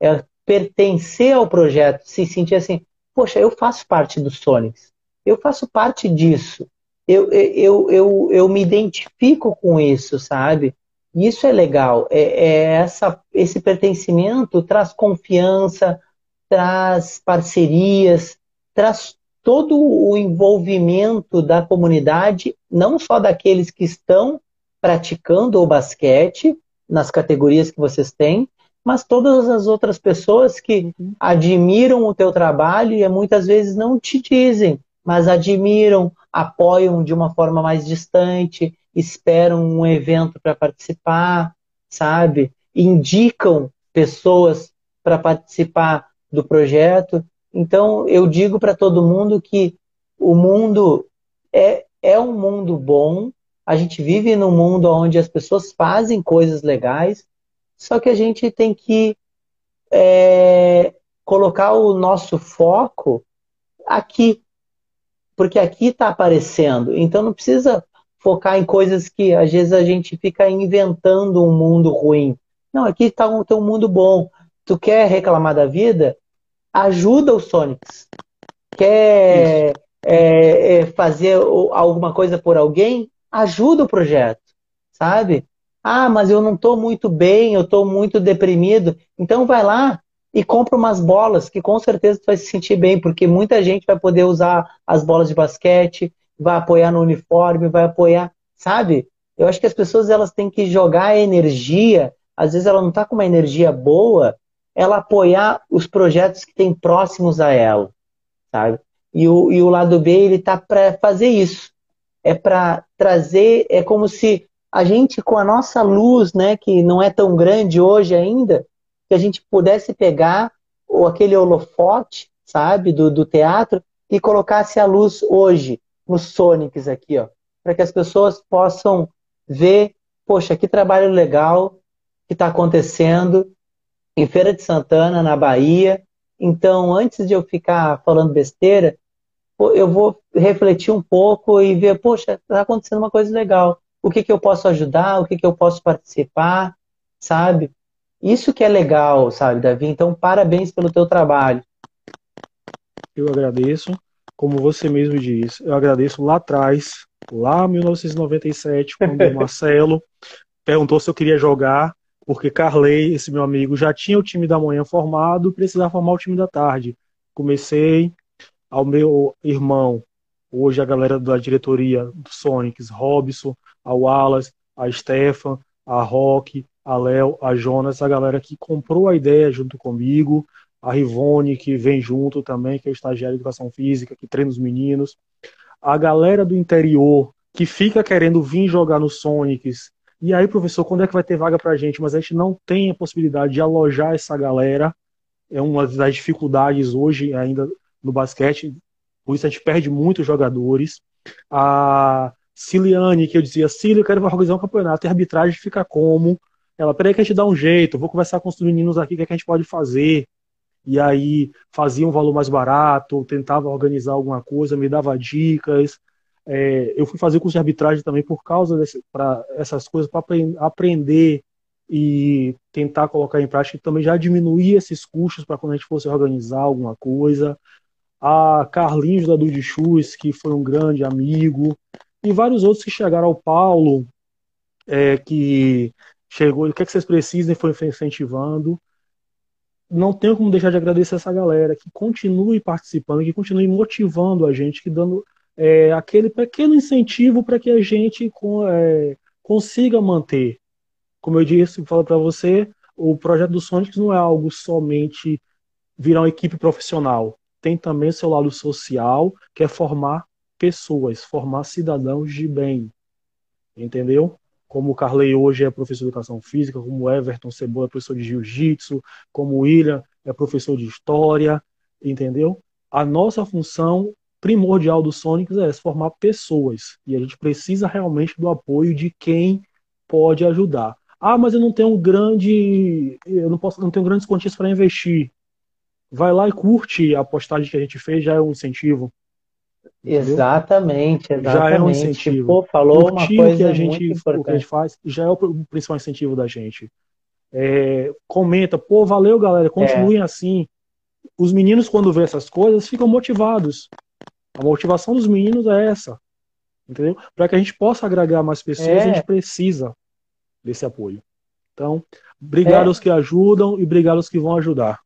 é, pertencer ao projeto, se sentir assim, poxa, eu faço parte do Sonics, eu faço parte disso, eu, eu, eu, eu me identifico com isso, sabe? Isso é legal, é, é essa, esse pertencimento traz confiança, traz parcerias, traz todo o envolvimento da comunidade, não só daqueles que estão praticando o basquete nas categorias que vocês têm, mas todas as outras pessoas que admiram o teu trabalho e muitas vezes não te dizem, mas admiram, apoiam de uma forma mais distante, esperam um evento para participar, sabe? Indicam pessoas para participar do projeto. Então, eu digo para todo mundo que o mundo é, é um mundo bom, a gente vive num mundo onde as pessoas fazem coisas legais, só que a gente tem que é, colocar o nosso foco aqui, porque aqui está aparecendo. Então não precisa focar em coisas que às vezes a gente fica inventando um mundo ruim. Não, aqui está um, um mundo bom. Tu quer reclamar da vida? Ajuda o Sonics. Quer é, é, fazer alguma coisa por alguém? Ajuda o projeto, sabe? Ah, mas eu não estou muito bem, eu estou muito deprimido. Então vai lá, e compra umas bolas que com certeza tu vai se sentir bem, porque muita gente vai poder usar as bolas de basquete, vai apoiar no uniforme, vai apoiar, sabe? Eu acho que as pessoas elas têm que jogar energia, às vezes ela não está com uma energia boa, ela apoiar os projetos que tem próximos a ela, sabe? E o, e o lado B ele tá para fazer isso, é para trazer, é como se a gente com a nossa luz, né, que não é tão grande hoje ainda, que a gente pudesse pegar ou aquele holofote, sabe, do, do teatro e colocasse a luz hoje nos Sonics aqui, ó, para que as pessoas possam ver, poxa, que trabalho legal que está acontecendo em Feira de Santana, na Bahia. Então, antes de eu ficar falando besteira, eu vou refletir um pouco e ver, poxa, está acontecendo uma coisa legal. O que, que eu posso ajudar? O que, que eu posso participar? Sabe? Isso que é legal, sabe, Davi? Então, parabéns pelo teu trabalho. Eu agradeço, como você mesmo disse, eu agradeço lá atrás, lá em 1997, quando o Marcelo perguntou se eu queria jogar, porque Carley, esse meu amigo, já tinha o time da manhã formado, precisava formar o time da tarde. Comecei ao meu irmão, hoje a galera da diretoria do Sonics, Robson, a Wallace, a Stefan, a Rock, a Léo, a Jonas, a galera que comprou a ideia junto comigo, a Rivone, que vem junto também, que é o estagiário de educação física, que treina os meninos, a galera do interior, que fica querendo vir jogar no Sonics. E aí, professor, quando é que vai ter vaga pra gente? Mas a gente não tem a possibilidade de alojar essa galera. É uma das dificuldades hoje ainda no basquete. Por isso a gente perde muitos jogadores. A Ciliane, que eu dizia, Cília, eu quero organizar um campeonato. E a arbitragem fica como? Ela, peraí que a gente dá um jeito, vou conversar com os meninos aqui, o que, é que a gente pode fazer. E aí fazia um valor mais barato, tentava organizar alguma coisa, me dava dicas. É, eu fui fazer curso de arbitragem também por causa para essas coisas, para aprender e tentar colocar em prática, também já diminuir esses custos para quando a gente fosse organizar alguma coisa. A Carlinhos da Dude Shoes, que foi um grande amigo, e vários outros que chegaram ao Paulo, é, que chegou, o que, é que vocês precisam e foi incentivando. Não tenho como deixar de agradecer essa galera que continue participando, que continue motivando a gente, que dando é, aquele pequeno incentivo para que a gente é, consiga manter. Como eu disse, falo para você, o projeto do Sonics não é algo somente virar uma equipe profissional. Tem também seu lado social, que é formar pessoas, formar cidadãos de bem. Entendeu? como o Carley hoje é professor de educação física, como o Everton Cebola é professor de jiu-jitsu, como o William é professor de história, entendeu? A nossa função primordial do Sonics é formar pessoas e a gente precisa realmente do apoio de quem pode ajudar. Ah, mas eu não tenho grande, eu não posso, não tenho grandes quantias para investir. Vai lá e curte a postagem que a gente fez, já é um incentivo. Exatamente, exatamente. Já é um incentivo. Pô, falou uma coisa que a gente, o que a gente faz já é o principal incentivo da gente. É, comenta, pô, valeu, galera, continuem é. assim. Os meninos, quando vê essas coisas, ficam motivados. A motivação dos meninos é essa. Entendeu? Para que a gente possa agregar mais pessoas, é. a gente precisa desse apoio. Então, obrigado é. aos que ajudam e obrigado aos que vão ajudar.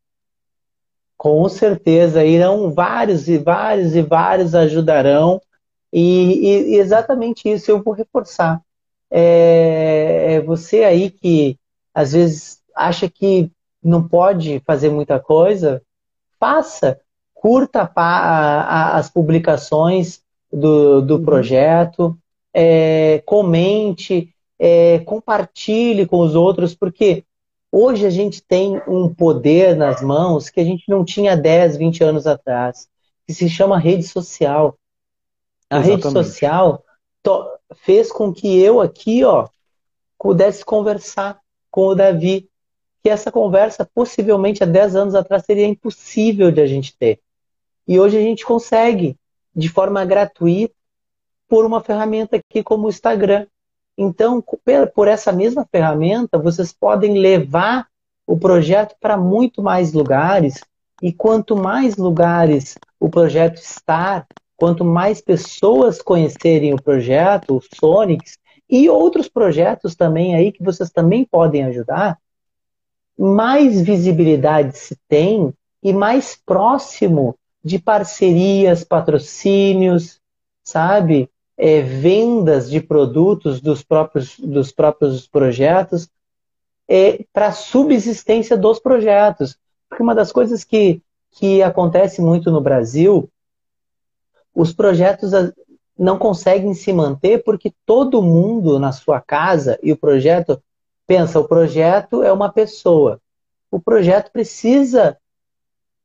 Com certeza, irão vários e vários e vários ajudarão. E, e exatamente isso eu vou reforçar. É, é, você aí que às vezes acha que não pode fazer muita coisa, faça. Curta a, a, as publicações do, do uhum. projeto, é, comente, é, compartilhe com os outros, porque hoje a gente tem um poder nas mãos que a gente não tinha 10, 20 anos atrás, que se chama rede social. A Exatamente. rede social fez com que eu aqui, ó, pudesse conversar com o Davi, que essa conversa possivelmente há 10 anos atrás seria impossível de a gente ter. E hoje a gente consegue, de forma gratuita, por uma ferramenta aqui como o Instagram. Então, por essa mesma ferramenta, vocês podem levar o projeto para muito mais lugares, e quanto mais lugares o projeto estar, quanto mais pessoas conhecerem o projeto, o Sonics, e outros projetos também aí que vocês também podem ajudar, mais visibilidade se tem e mais próximo de parcerias, patrocínios, sabe? É, vendas de produtos dos próprios, dos próprios projetos é, para a subsistência dos projetos. Porque uma das coisas que, que acontece muito no Brasil, os projetos não conseguem se manter porque todo mundo na sua casa e o projeto pensa, o projeto é uma pessoa. O projeto precisa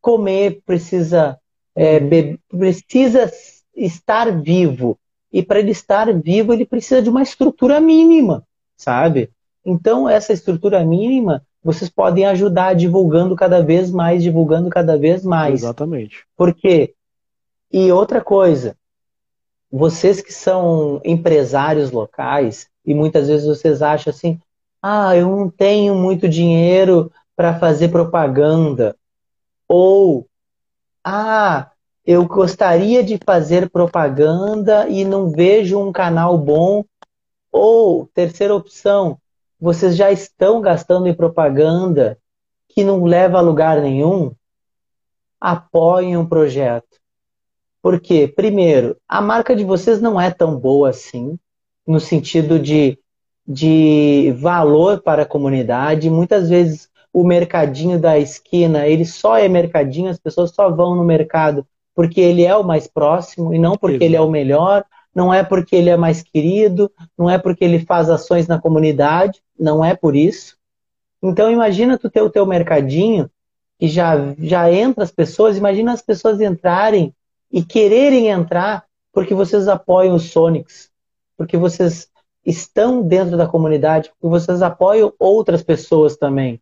comer, precisa é, beber, precisa estar vivo. E para ele estar vivo, ele precisa de uma estrutura mínima, sabe? Então, essa estrutura mínima, vocês podem ajudar divulgando cada vez mais, divulgando cada vez mais. Exatamente. Por quê? E outra coisa, vocês que são empresários locais e muitas vezes vocês acham assim: ah, eu não tenho muito dinheiro para fazer propaganda. Ou, ah, eu gostaria de fazer propaganda e não vejo um canal bom. Ou, terceira opção, vocês já estão gastando em propaganda que não leva a lugar nenhum. Apoiem um projeto. Porque, primeiro, a marca de vocês não é tão boa assim, no sentido de, de valor para a comunidade. Muitas vezes o mercadinho da esquina, ele só é mercadinho, as pessoas só vão no mercado porque ele é o mais próximo e não porque Exato. ele é o melhor, não é porque ele é mais querido, não é porque ele faz ações na comunidade, não é por isso. Então imagina tu ter o teu mercadinho e já, já entra as pessoas, imagina as pessoas entrarem e quererem entrar porque vocês apoiam os Sonics, porque vocês estão dentro da comunidade, porque vocês apoiam outras pessoas também.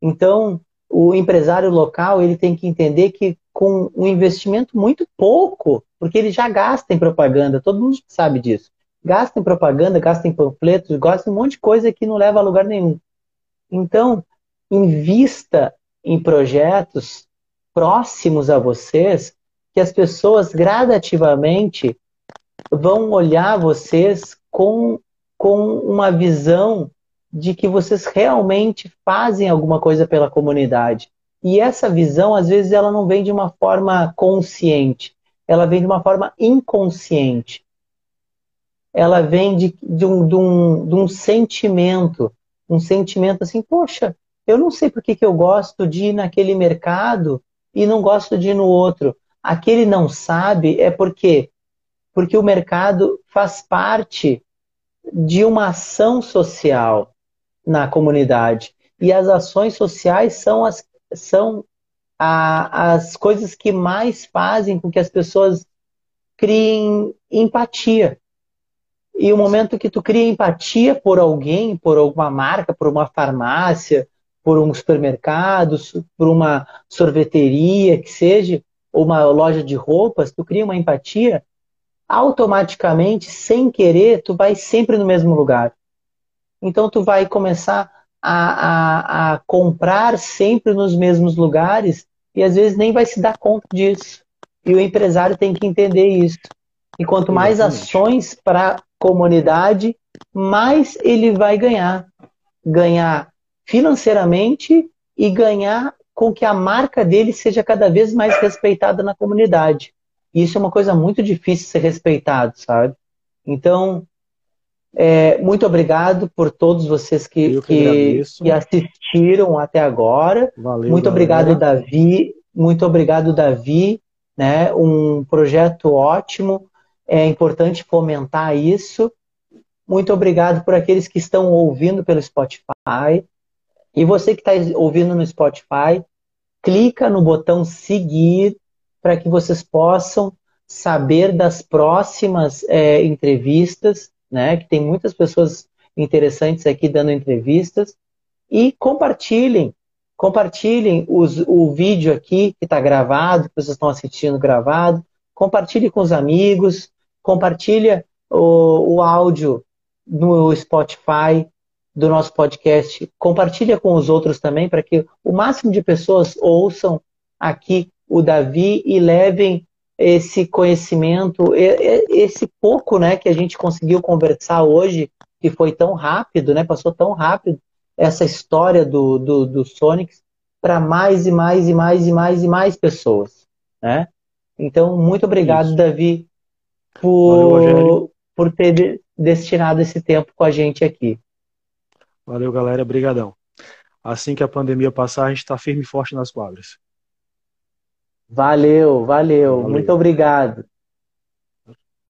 Então, o empresário local ele tem que entender que com um investimento muito pouco, porque ele já gasta em propaganda, todo mundo sabe disso. Gasta em propaganda, gasta em panfletos, gasta em um monte de coisa que não leva a lugar nenhum. Então, invista em projetos próximos a vocês que as pessoas gradativamente vão olhar vocês com, com uma visão de que vocês realmente fazem alguma coisa pela comunidade. E essa visão, às vezes, ela não vem de uma forma consciente, ela vem de uma forma inconsciente. Ela vem de, de, um, de, um, de um sentimento, um sentimento assim, poxa, eu não sei por que, que eu gosto de ir naquele mercado e não gosto de ir no outro. Aquele não sabe é porque porque o mercado faz parte de uma ação social na comunidade. E as ações sociais são as, são a, as coisas que mais fazem com que as pessoas criem empatia. E o momento que tu cria empatia por alguém, por alguma marca, por uma farmácia, por um supermercado, por uma sorveteria, que seja, ou uma loja de roupas, tu cria uma empatia, automaticamente, sem querer, tu vai sempre no mesmo lugar. Então tu vai começar a, a, a comprar sempre nos mesmos lugares e às vezes nem vai se dar conta disso. E o empresário tem que entender isso. E quanto mais ações para a comunidade, mais ele vai ganhar. Ganhar financeiramente e ganhar com que a marca dele seja cada vez mais respeitada na comunidade. E isso é uma coisa muito difícil de ser respeitado, sabe? Então, É, muito obrigado por todos vocês que, que, que, assistiram até agora. Valeu, muito galera. obrigado, Davi. Muito obrigado, Davi. Né? Um projeto ótimo. É importante fomentar isso. Muito obrigado por aqueles que estão ouvindo pelo Spotify. E você que está ouvindo no Spotify, clica no botão seguir para que vocês possam saber das próximas é, entrevistas, né? Que tem muitas pessoas interessantes aqui dando entrevistas. E compartilhem, compartilhem os, o vídeo aqui que está gravado, que vocês estão assistindo gravado. Compartilhe com os amigos, compartilha o, o áudio no Spotify do nosso podcast. Compartilha com os outros também para que o máximo de pessoas ouçam aqui o Davi e levem esse conhecimento, esse pouco, né, que a gente conseguiu conversar hoje, que foi tão rápido, né, passou tão rápido essa história do, do, do Sonics para mais e mais e mais e mais e mais pessoas, né? Então, muito obrigado, Isso. Davi, por, Valeu, por ter destinado esse tempo com a gente aqui. Valeu, galera. Brigadão. Assim que a pandemia passar, a gente está firme e forte nas quadras. Valeu, valeu, valeu. Muito obrigado.